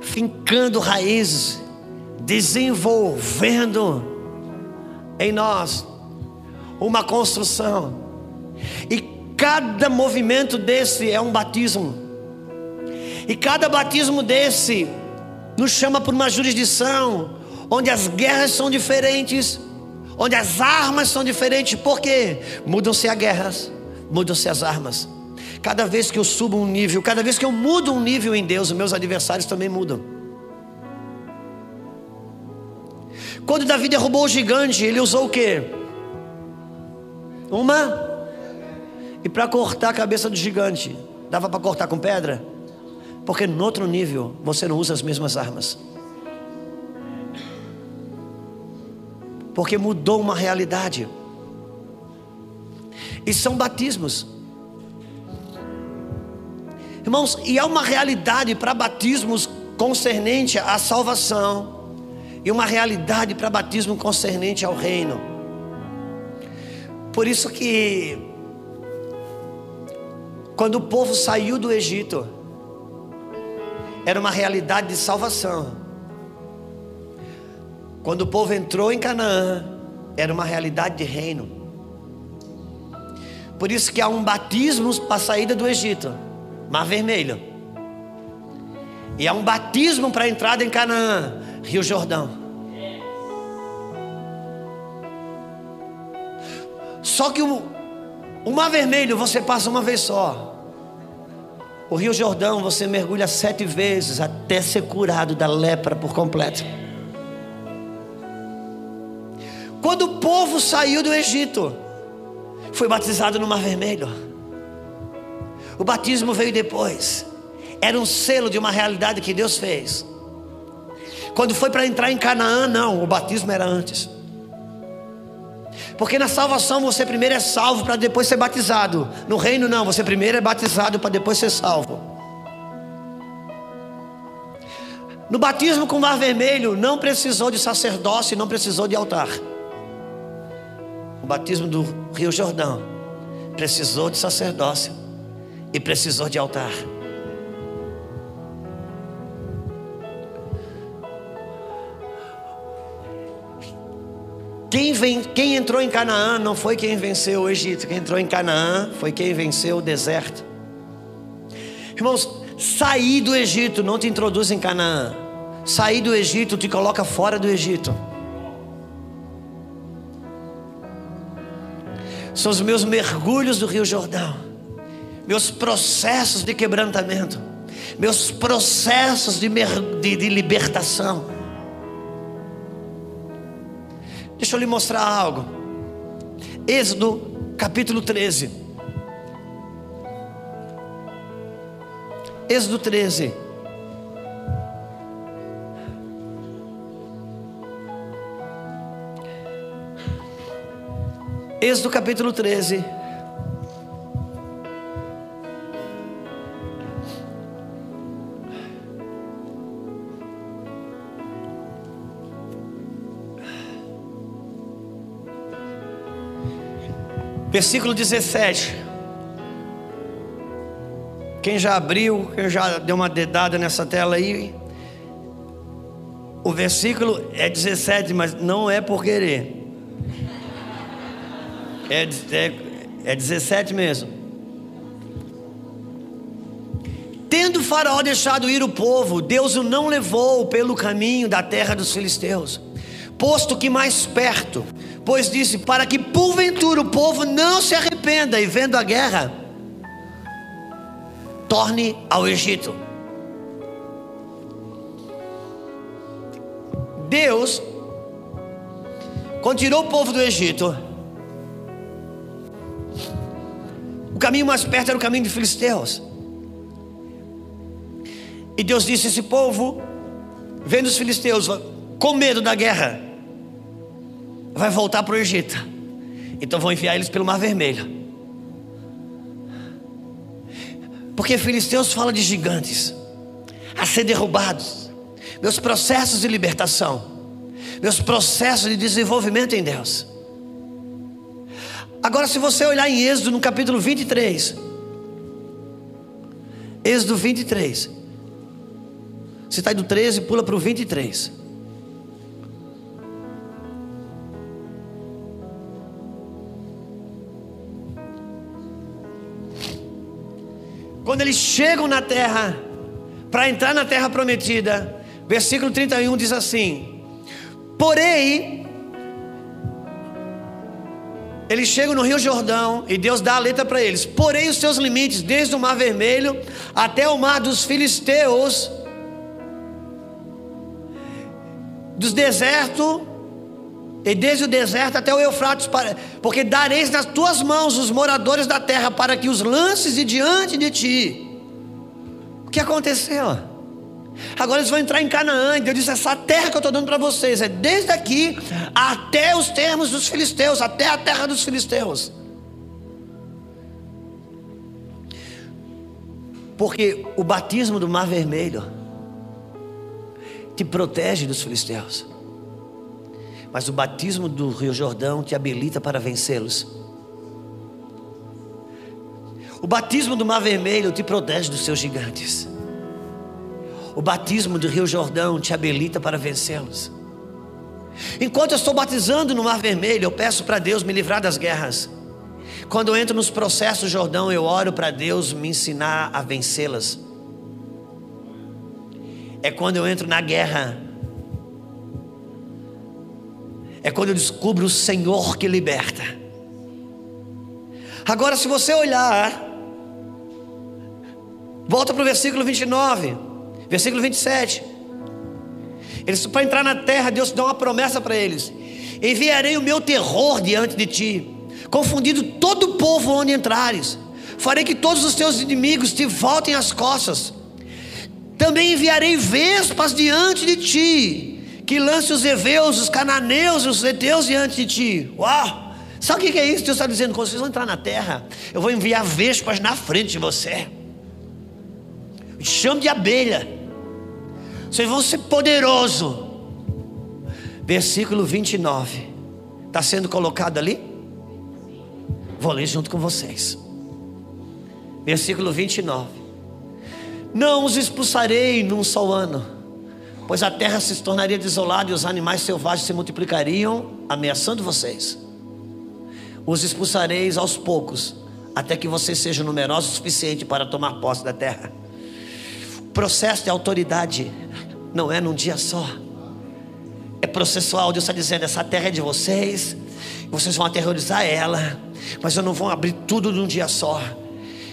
fincando raízes, desenvolvendo em nós uma construção. E Cada movimento desse é um batismo. E cada batismo desse nos chama para uma jurisdição onde as guerras são diferentes, onde as armas são diferentes. Por quê? Mudam-se as guerras, mudam-se as armas. Cada vez que eu subo um nível, cada vez que eu mudo um nível em Deus, os meus adversários também mudam. Quando Davi derrubou o gigante, ele usou o quê? Uma e para cortar a cabeça do gigante, dava para cortar com pedra? Porque no outro nível você não usa as mesmas armas. Porque mudou uma realidade. E são batismos. Irmãos, e há uma realidade para batismos concernente à salvação, e uma realidade para batismo concernente ao reino. Por isso que quando o povo saiu do Egito, era uma realidade de salvação. Quando o povo entrou em Canaã, era uma realidade de reino. Por isso que há um batismo para a saída do Egito, Mar Vermelho. E há um batismo para a entrada em Canaã, Rio Jordão. Só que o, o Mar Vermelho você passa uma vez só. O Rio Jordão você mergulha sete vezes até ser curado da lepra por completo. Quando o povo saiu do Egito, foi batizado no Mar Vermelho. O batismo veio depois. Era um selo de uma realidade que Deus fez. Quando foi para entrar em Canaã, não, o batismo era antes. Porque na salvação você primeiro é salvo para depois ser batizado. No reino não, você primeiro é batizado para depois ser salvo. No batismo com o mar vermelho não precisou de sacerdócio, não precisou de altar. O batismo do Rio Jordão precisou de sacerdócio e precisou de altar. Quem, vem, quem entrou em Canaã não foi quem venceu o Egito, quem entrou em Canaã foi quem venceu o deserto. Irmãos, sair do Egito não te introduz em Canaã, sair do Egito te coloca fora do Egito. São os meus mergulhos do Rio Jordão, meus processos de quebrantamento, meus processos de, de, de libertação Deixa eu lhe mostrar algo. Êxodo capítulo 13. Êxodo 13. Êxodo capítulo 13. Versículo 17. Quem já abriu, quem já deu uma dedada nessa tela aí. O versículo é 17, mas não é por querer. É, é, é 17 mesmo. Tendo Faraó deixado ir o povo, Deus o não levou pelo caminho da terra dos filisteus, posto que mais perto Pois disse: Para que porventura o povo não se arrependa e vendo a guerra, torne ao Egito. Deus quando tirou o povo do Egito, o caminho mais perto era o caminho de Filisteus. E Deus disse: Esse povo, vendo os filisteus com medo da guerra, vai voltar para o Egito. Então vão enviar eles pelo Mar Vermelho. Porque filisteus fala de gigantes a ser derrubados. Meus processos de libertação, meus processos de desenvolvimento em Deus. Agora, se você olhar em Êxodo no capítulo 23, Êxodo 23, você está do 13 pula para o 23. Quando eles chegam na terra, para entrar na terra prometida, versículo 31 diz assim: Porém, eles chegam no Rio Jordão e Deus dá a letra para eles. Porém, os seus limites, desde o Mar Vermelho até o Mar dos Filisteus, dos desertos e desde o deserto até o Eufrates, porque dareis nas tuas mãos os moradores da terra para que os lances de diante de ti. O que aconteceu? Agora eles vão entrar em Canaã, e Deus disse: essa terra que eu estou dando para vocês é desde aqui até os termos dos filisteus, até a terra dos filisteus. Porque o batismo do Mar Vermelho te protege dos filisteus. Mas o batismo do Rio Jordão te habilita para vencê-los. O batismo do Mar Vermelho te protege dos seus gigantes. O batismo do Rio Jordão te habilita para vencê-los. Enquanto eu estou batizando no Mar Vermelho, eu peço para Deus me livrar das guerras. Quando eu entro nos processos Jordão, eu oro para Deus me ensinar a vencê-las é quando eu entro na guerra. É quando eu descubro o Senhor que liberta. Agora, se você olhar, volta para o versículo 29, versículo 27. Eles, para entrar na terra, Deus dá uma promessa para eles: Enviarei o meu terror diante de ti, confundido todo o povo onde entrares. Farei que todos os teus inimigos te voltem as costas também enviarei vespas diante de ti, que lance os heveus, os cananeus, os heteus diante de ti. Uau! Sabe o que é isso? Deus está dizendo: quando vocês vão entrar na terra, eu vou enviar vespas na frente de você. Chame de abelha. Vocês vão ser poderosos. Versículo 29. Está sendo colocado ali? Vou ler junto com vocês. Versículo 29. Não os expulsarei num só ano, pois a terra se tornaria desolada e os animais selvagens se multiplicariam, ameaçando vocês. Os expulsareis aos poucos, até que vocês sejam numerosos o suficiente para tomar posse da terra. O processo de autoridade não é num dia só, é processual. Deus está dizendo: essa terra é de vocês, vocês vão aterrorizar ela, mas eu não vou abrir tudo num dia só,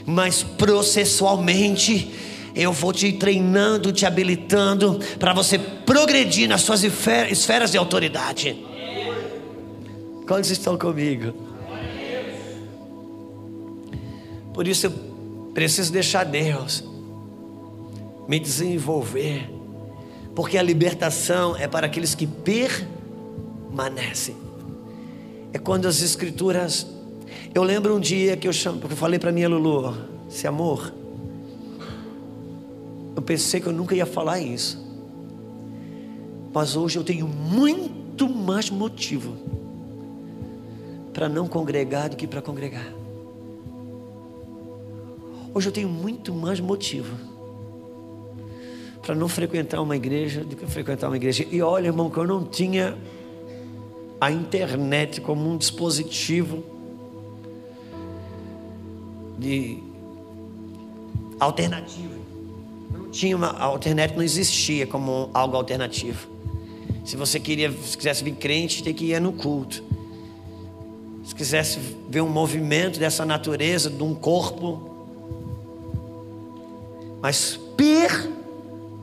mas processualmente eu vou te treinando, te habilitando para você progredir nas suas esferas de autoridade. Quantos estão comigo? Por isso eu preciso deixar Deus me desenvolver, porque a libertação é para aqueles que permanecem. É quando as escrituras. Eu lembro um dia que eu, eu falei para minha Lulu, esse amor, eu pensei que eu nunca ia falar isso. Mas hoje eu tenho muito mais motivo para não congregar do que para congregar. Hoje eu tenho muito mais motivo para não frequentar uma igreja do que frequentar uma igreja. E olha, irmão, que eu não tinha a internet como um dispositivo de alternativo tinha uma a internet não existia como algo alternativo. Se você queria, se quisesse vir crente, tem que ir no culto. Se quisesse ver um movimento dessa natureza, de um corpo, mas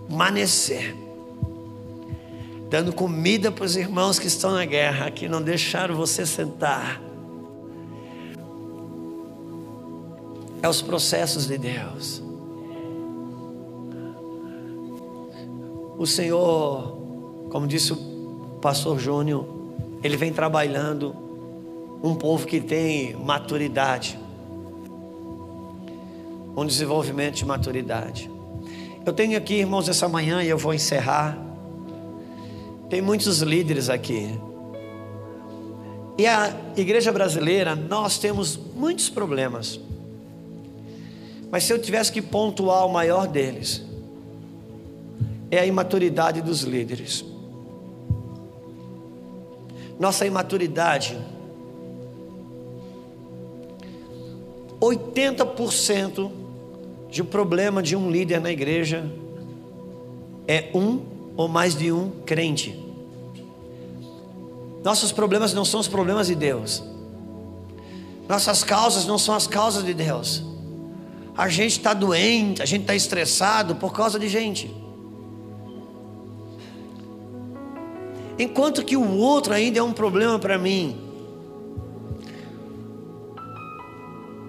permanecer dando comida para os irmãos que estão na guerra, que não deixaram você sentar. É os processos de Deus. O Senhor, como disse o pastor Júnior, ele vem trabalhando um povo que tem maturidade, um desenvolvimento de maturidade. Eu tenho aqui, irmãos, essa manhã e eu vou encerrar. Tem muitos líderes aqui. E a igreja brasileira, nós temos muitos problemas. Mas se eu tivesse que pontuar o maior deles, é a imaturidade dos líderes. Nossa imaturidade, 80% de problema de um líder na igreja é um ou mais de um crente. Nossos problemas não são os problemas de Deus. Nossas causas não são as causas de Deus. A gente está doente, a gente está estressado por causa de gente. Enquanto que o outro ainda é um problema para mim.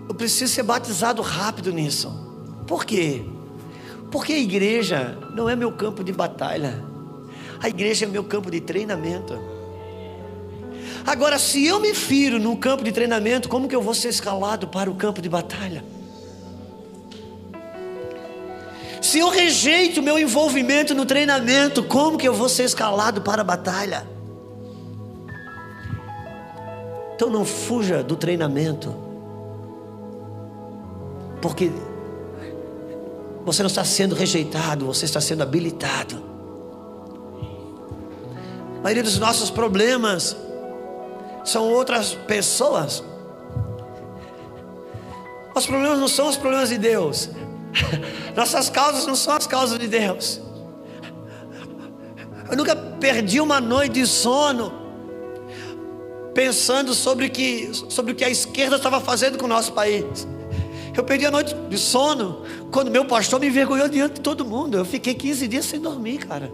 Eu preciso ser batizado rápido nisso. Por quê? Porque a igreja não é meu campo de batalha. A igreja é meu campo de treinamento. Agora, se eu me firo no campo de treinamento, como que eu vou ser escalado para o campo de batalha? Se eu rejeito o meu envolvimento no treinamento, como que eu vou ser escalado para a batalha? Então não fuja do treinamento. Porque você não está sendo rejeitado, você está sendo habilitado. A maioria dos nossos problemas são outras pessoas. Os problemas não são os problemas de Deus. Nossas causas não são as causas de Deus. Eu nunca perdi uma noite de sono pensando sobre, que, sobre o que a esquerda estava fazendo com o nosso país. Eu perdi a noite de sono quando meu pastor me envergonhou diante de todo mundo. Eu fiquei 15 dias sem dormir, cara.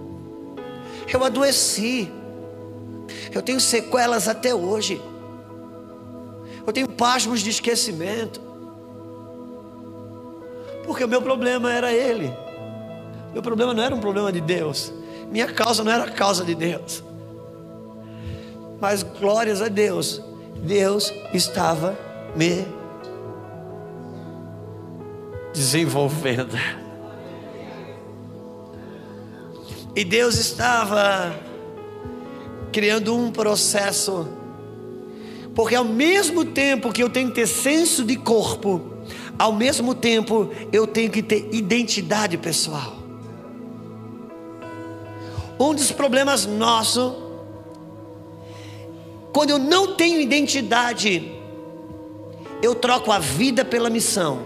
Eu adoeci. Eu tenho sequelas até hoje. Eu tenho pasmos de esquecimento. Porque o meu problema era ele. Meu problema não era um problema de Deus. Minha causa não era a causa de Deus. Mas glórias a Deus, Deus estava me desenvolvendo. E Deus estava criando um processo. Porque ao mesmo tempo que eu tenho que ter senso de corpo, ao mesmo tempo, eu tenho que ter identidade pessoal. Um dos problemas nossos, quando eu não tenho identidade, eu troco a vida pela missão.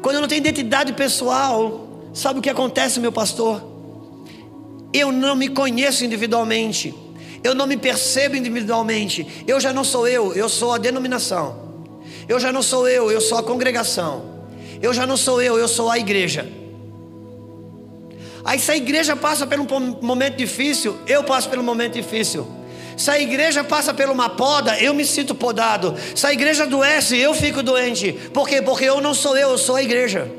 Quando eu não tenho identidade pessoal, sabe o que acontece, meu pastor? Eu não me conheço individualmente, eu não me percebo individualmente, eu já não sou eu, eu sou a denominação. Eu já não sou eu, eu sou a congregação. Eu já não sou eu, eu sou a igreja. Aí se a igreja passa por um momento difícil, eu passo pelo momento difícil. Se a igreja passa por uma poda, eu me sinto podado. Se a igreja adoece, eu fico doente. Por quê? Porque eu não sou eu, eu sou a igreja.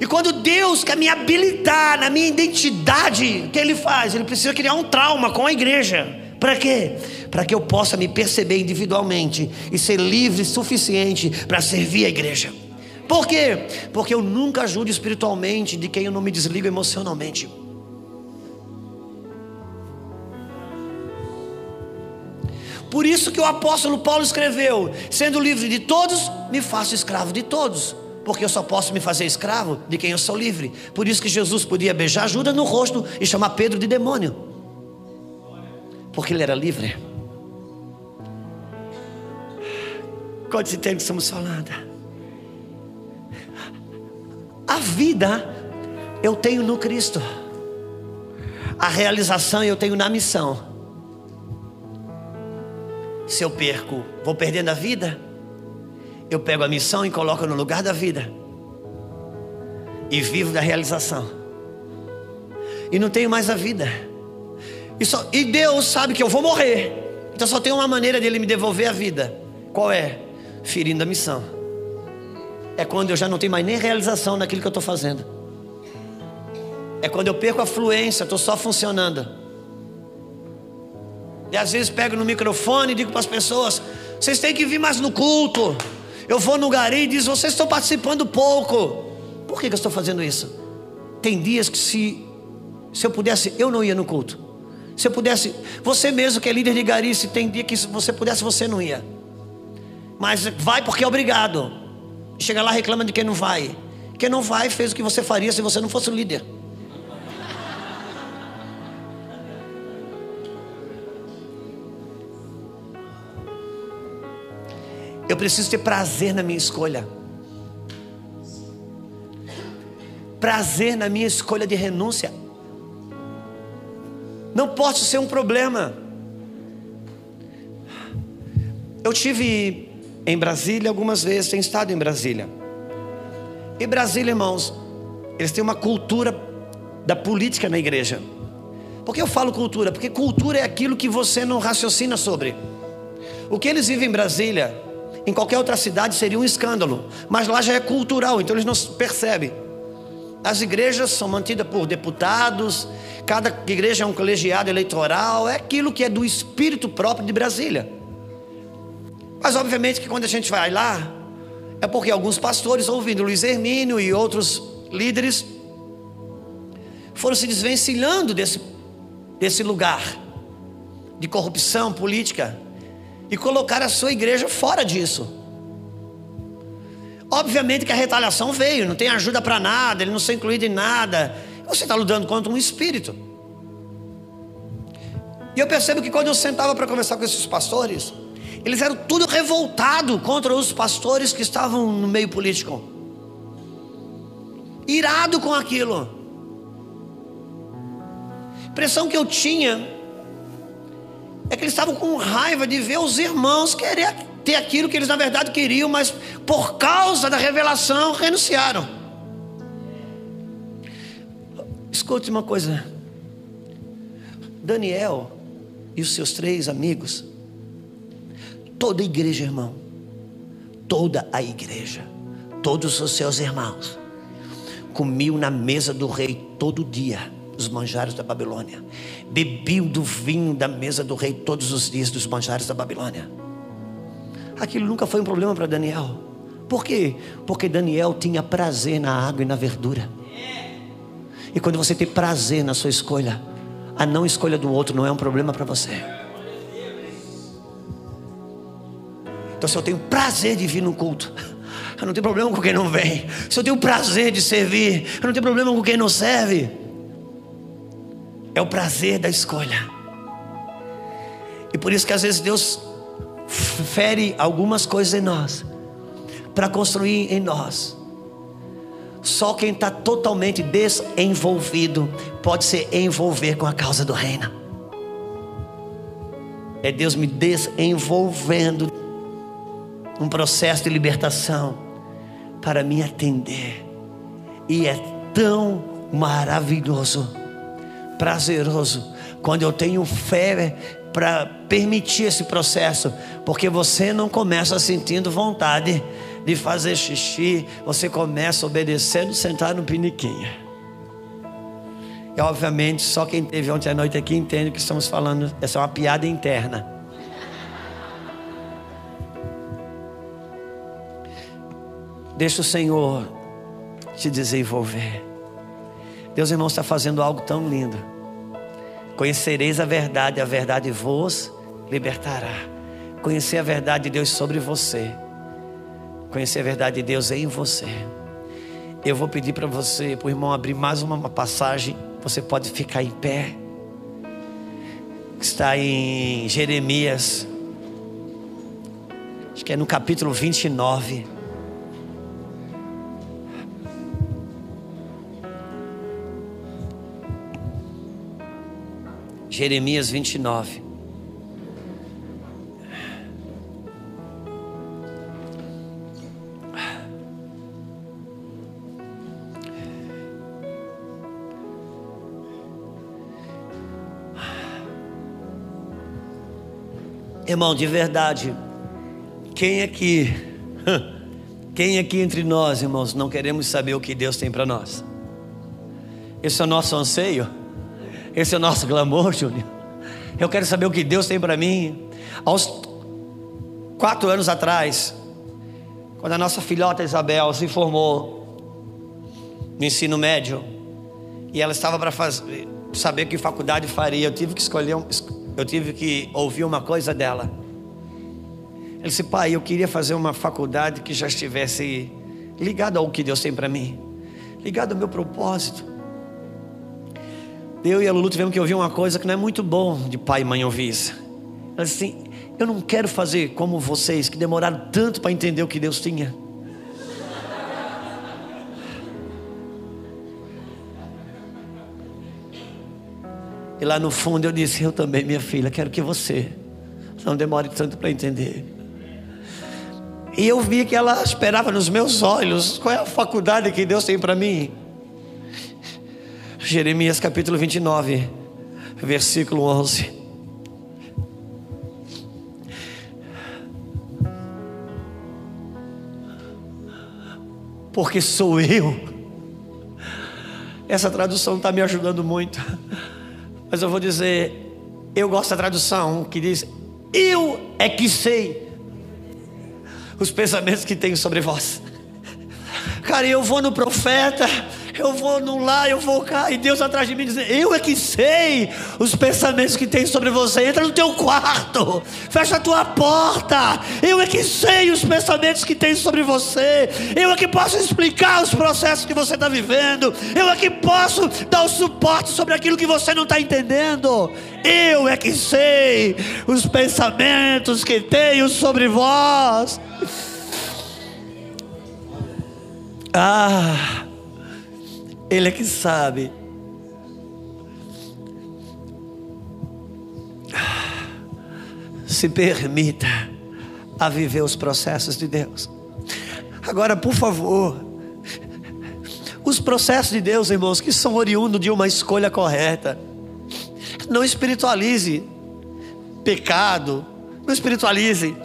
E quando Deus quer me habilitar na minha identidade, o que Ele faz? Ele precisa criar um trauma com a igreja. Para quê? Para que eu possa me perceber individualmente e ser livre suficiente para servir a igreja. Por quê? Porque eu nunca ajudo espiritualmente de quem eu não me desligo emocionalmente. Por isso que o apóstolo Paulo escreveu: sendo livre de todos, me faço escravo de todos. Porque eu só posso me fazer escravo de quem eu sou livre. Por isso que Jesus podia beijar Judas no rosto e chamar Pedro de demônio porque ele era livre. Quantos entendem que estamos falando? A vida eu tenho no Cristo, a realização eu tenho na missão. Se eu perco, vou perdendo a vida, eu pego a missão e coloco no lugar da vida, e vivo da realização. e não tenho mais a vida. E, só, e Deus sabe que eu vou morrer. Então só tem uma maneira dele me devolver a vida. Qual é? Ferindo a missão. É quando eu já não tenho mais nem realização naquilo que eu estou fazendo. É quando eu perco a fluência, estou só funcionando. E às vezes pego no microfone e digo para as pessoas: vocês têm que vir mais no culto. Eu vou no gari e diz: vocês estão participando pouco. Por que, que eu estou fazendo isso? Tem dias que se, se eu pudesse, eu não ia no culto. Se eu pudesse, você mesmo que é líder de gari, se tem dia que se você pudesse, você não ia. Mas vai porque é obrigado. Chega lá reclama de quem não vai. Quem não vai fez o que você faria se você não fosse o líder. Eu preciso ter prazer na minha escolha. Prazer na minha escolha de renúncia. Não posso ser um problema. Eu tive em Brasília algumas vezes, tenho estado em Brasília. E Brasília, irmãos, eles têm uma cultura da política na igreja. Por que eu falo cultura? Porque cultura é aquilo que você não raciocina sobre. O que eles vivem em Brasília em qualquer outra cidade seria um escândalo, mas lá já é cultural, então eles não percebem. As igrejas são mantidas por deputados, cada igreja é um colegiado eleitoral, é aquilo que é do espírito próprio de Brasília. Mas obviamente que quando a gente vai lá, é porque alguns pastores, ouvindo Luiz Hermínio e outros líderes, foram se desvencilhando desse, desse lugar de corrupção política e colocar a sua igreja fora disso. Obviamente que a retaliação veio, não tem ajuda para nada, ele não foi incluído em nada. Você está lutando contra um espírito. E eu percebo que quando eu sentava para conversar com esses pastores, eles eram tudo revoltados contra os pastores que estavam no meio político. Irado com aquilo. Impressão que eu tinha é que eles estavam com raiva de ver os irmãos querer ter aquilo que eles na verdade queriam, mas por causa da revelação renunciaram. Escute uma coisa. Daniel e os seus três amigos, toda a igreja, irmão, toda a igreja, todos os seus irmãos, comiam na mesa do rei todo dia os manjares da Babilônia. Bebiam do vinho da mesa do rei todos os dias dos manjares da Babilônia. Aquilo nunca foi um problema para Daniel. Por quê? Porque Daniel tinha prazer na água e na verdura. E quando você tem prazer na sua escolha, a não escolha do outro não é um problema para você. Então, se eu tenho prazer de vir no culto, eu não tenho problema com quem não vem. Se eu tenho prazer de servir, eu não tenho problema com quem não serve. É o prazer da escolha. E por isso que às vezes Deus fere algumas coisas em nós, para construir em nós. Só quem está totalmente desenvolvido pode se envolver com a causa do reino. É Deus me desenvolvendo um processo de libertação para me atender. E é tão maravilhoso prazeroso quando eu tenho fé para permitir esse processo, porque você não começa sentindo vontade de fazer xixi, você começa obedecendo sentar no piniquinha. E obviamente só quem teve ontem à noite aqui entende o que estamos falando, essa é uma piada interna. Deixa o Senhor te desenvolver. Deus, irmão, está fazendo algo tão lindo. Conhecereis a verdade, a verdade vos libertará. Conhecer a verdade de Deus sobre você. Conhecer a verdade de Deus em você. Eu vou pedir para você, para o irmão, abrir mais uma passagem. Você pode ficar em pé. Está em Jeremias. Acho que é no capítulo 29. Jeremias 29. Irmão, de verdade, quem aqui, quem aqui entre nós, irmãos, não queremos saber o que Deus tem para nós? Esse é o nosso anseio, esse é o nosso clamor, Júnior. Eu quero saber o que Deus tem para mim. Aos quatro anos atrás, quando a nossa filhota Isabel se formou no ensino médio, e ela estava para saber que faculdade faria, eu tive que escolher, eu tive que ouvir uma coisa dela. Ele disse, pai, eu queria fazer uma faculdade que já estivesse ligada ao que Deus tem para mim, ligada ao meu propósito. Eu e a Lulu tivemos que ouvir uma coisa que não é muito bom de pai e mãe ouvir isso. Ela disse assim: Eu não quero fazer como vocês que demoraram tanto para entender o que Deus tinha. E lá no fundo eu disse: Eu também, minha filha, quero que você não demore tanto para entender. E eu vi que ela esperava nos meus olhos qual é a faculdade que Deus tem para mim. Jeremias capítulo 29, versículo 11. Porque sou eu. Essa tradução está me ajudando muito. Mas eu vou dizer, eu gosto da tradução que diz: Eu é que sei os pensamentos que tenho sobre vós. Cara, eu vou no profeta eu vou no lá, eu vou cá, e Deus atrás de mim dizendo: Eu é que sei os pensamentos que tem sobre você. Entra no teu quarto, fecha a tua porta. Eu é que sei os pensamentos que tem sobre você. Eu é que posso explicar os processos que você está vivendo. Eu é que posso dar o suporte sobre aquilo que você não está entendendo. Eu é que sei os pensamentos que tenho sobre vós. Ah. Ele é que sabe. Se permita a viver os processos de Deus. Agora, por favor, os processos de Deus, irmãos, que são oriundos de uma escolha correta. Não espiritualize pecado, não espiritualize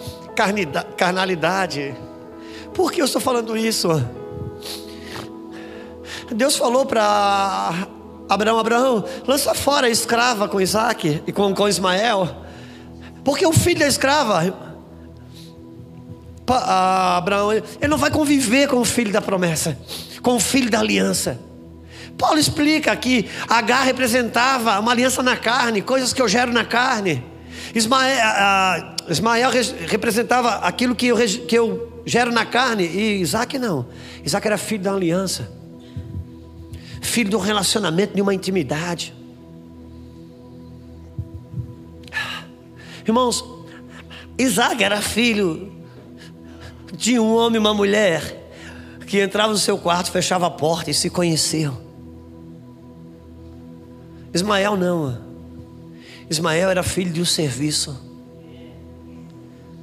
carnalidade. Por que eu estou falando isso? Deus falou para Abraão: Abraão, lança fora a escrava com Isaac e com, com Ismael, porque o filho da escrava, Abraão, ele não vai conviver com o filho da promessa, com o filho da aliança. Paulo explica que Agar representava uma aliança na carne, coisas que eu gero na carne. Ismael, Ismael representava aquilo que eu, que eu gero na carne, e Isaac não. Isaac era filho da aliança filho de um relacionamento, de uma intimidade. Irmãos, Isaac era filho de um homem e uma mulher que entrava no seu quarto, fechava a porta e se conheciam. Ismael não. Ismael era filho de um serviço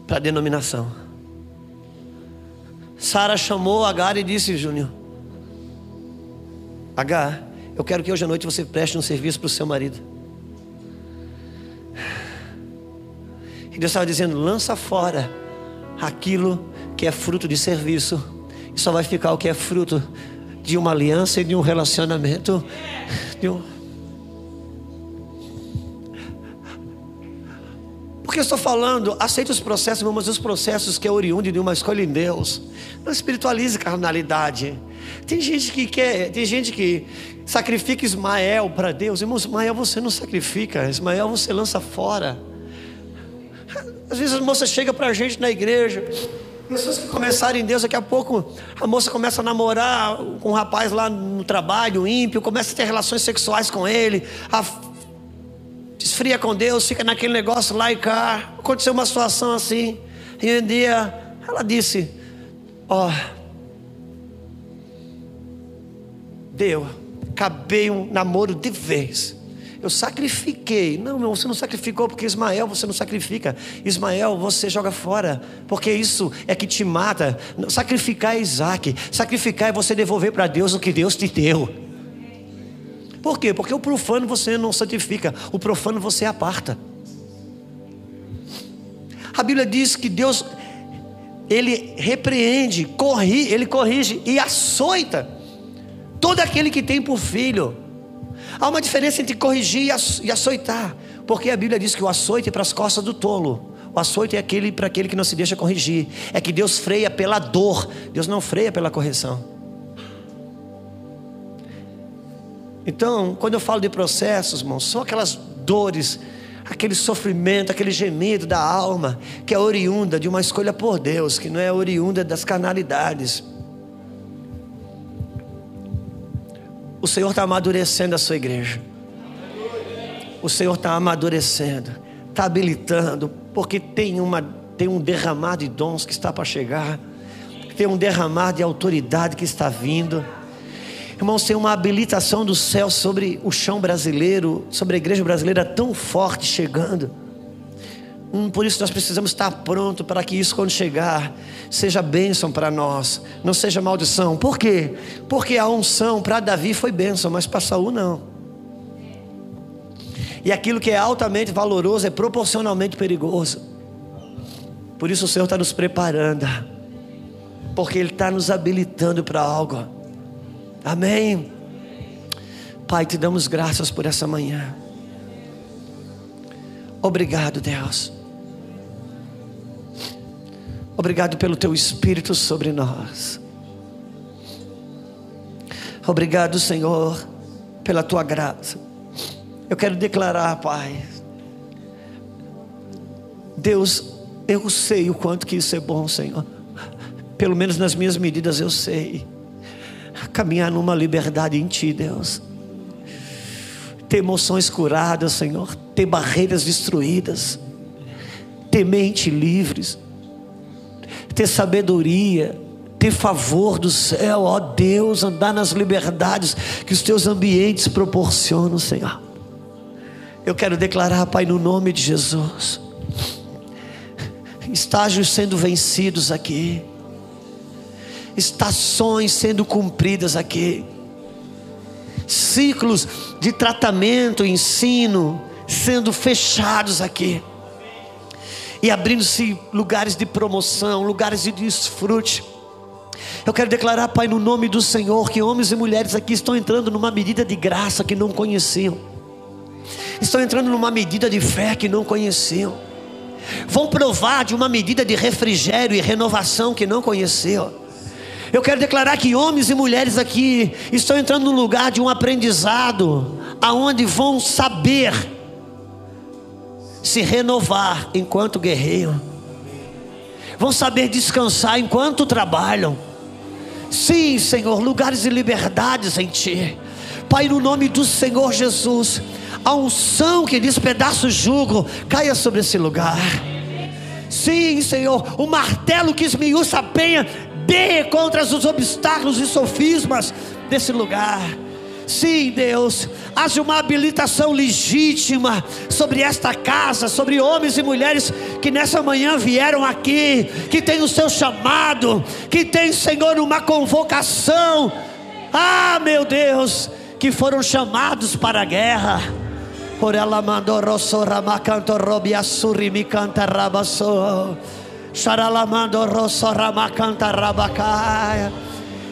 para a denominação. Sara chamou Agar e disse: Júnior, H, eu quero que hoje à noite você preste um serviço para o seu marido. E Deus estava dizendo: lança fora aquilo que é fruto de serviço, e só vai ficar o que é fruto de uma aliança e de um relacionamento. De um... Porque eu estou falando, aceita os processos, mas os processos que é oriundo de uma escolha em Deus. Não espiritualize carnalidade. Tem gente que quer, tem gente que sacrifica Ismael para Deus. Irmão, Ismael você não sacrifica, Ismael você lança fora. Às vezes a moça chega para a gente na igreja, pessoas que começaram em Deus, daqui a pouco a moça começa a namorar com um rapaz lá no trabalho, ímpio, começa a ter relações sexuais com ele, a, esfria com Deus, fica naquele negócio lá e cá. Aconteceu uma situação assim, e um dia ela disse: Ó. Oh, deu, acabei um namoro de vez. Eu sacrifiquei. Não, não, você não sacrificou porque Ismael você não sacrifica. Ismael você joga fora, porque isso é que te mata. Sacrificar é Isaac. Sacrificar é você devolver para Deus o que Deus te deu. Por quê? Porque o profano você não santifica, o profano você aparta. A Bíblia diz que Deus ele repreende, corri, ele corrige e açoita todo aquele que tem por filho. Há uma diferença entre corrigir e açoitar, porque a Bíblia diz que o açoite é para as costas do tolo. O açoite é aquele para aquele que não se deixa corrigir. É que Deus freia pela dor, Deus não freia pela correção. Então, quando eu falo de processos, irmãos, são aquelas dores, aquele sofrimento, aquele gemido da alma, que é oriunda de uma escolha por Deus, que não é oriunda das carnalidades. O Senhor está amadurecendo a sua igreja. O Senhor está amadurecendo, está habilitando, porque tem, uma, tem um derramar de dons que está para chegar, tem um derramar de autoridade que está vindo. Irmãos, tem uma habilitação do céu sobre o chão brasileiro, sobre a igreja brasileira tão forte chegando. Hum, por isso nós precisamos estar pronto para que isso, quando chegar, seja bênção para nós, não seja maldição. Por quê? Porque a unção para Davi foi bênção, mas para Saul não. E aquilo que é altamente valoroso é proporcionalmente perigoso. Por isso o Senhor está nos preparando, porque Ele está nos habilitando para algo. Amém. Pai, te damos graças por essa manhã. Obrigado, Deus. Obrigado pelo teu espírito sobre nós. Obrigado, Senhor, pela tua graça. Eu quero declarar, Pai. Deus, eu sei o quanto que isso é bom, Senhor. Pelo menos nas minhas medidas eu sei caminhar numa liberdade em Ti, Deus. Ter emoções curadas, Senhor. Ter barreiras destruídas. Ter mente livres. Ter sabedoria. Ter favor do céu, ó Deus, andar nas liberdades que os teus ambientes proporcionam, Senhor. Eu quero declarar, Pai, no nome de Jesus, estágios sendo vencidos aqui estações sendo cumpridas aqui, ciclos de tratamento, ensino sendo fechados aqui, e abrindo-se lugares de promoção, lugares de desfrute. Eu quero declarar, Pai, no nome do Senhor, que homens e mulheres aqui estão entrando numa medida de graça que não conheciam, estão entrando numa medida de fé que não conheciam, vão provar de uma medida de refrigério e renovação que não conheciam eu quero declarar que homens e mulheres aqui estão entrando num lugar de um aprendizado, aonde vão saber se renovar enquanto guerreiam, vão saber descansar enquanto trabalham. Sim, Senhor, lugares de liberdades em Ti. Pai, no nome do Senhor Jesus, a unção que despedaça o jugo caia sobre esse lugar. Sim, Senhor, o martelo que esmiuça a penha dê contra os obstáculos e sofismas desse lugar. Sim, Deus, haja uma habilitação legítima sobre esta casa, sobre homens e mulheres que nessa manhã vieram aqui, que tem o seu chamado, que tem, Senhor, uma convocação. Ah, meu Deus, que foram chamados para a guerra. Por ela mandou rossora macanto robiassuri mi canta rabassou.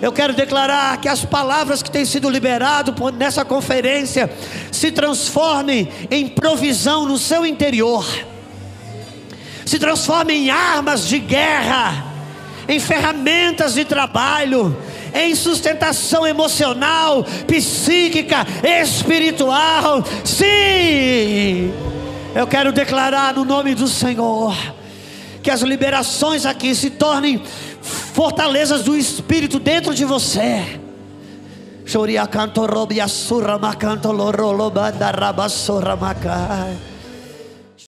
Eu quero declarar que as palavras que têm sido liberadas nessa conferência se transformem em provisão no seu interior, se transformem em armas de guerra, em ferramentas de trabalho, em sustentação emocional, psíquica, espiritual. Sim, eu quero declarar no nome do Senhor que as liberações aqui se tornem fortalezas do Espírito dentro de você. Choria canto robi surra macanto loro lobanda rabassura macai.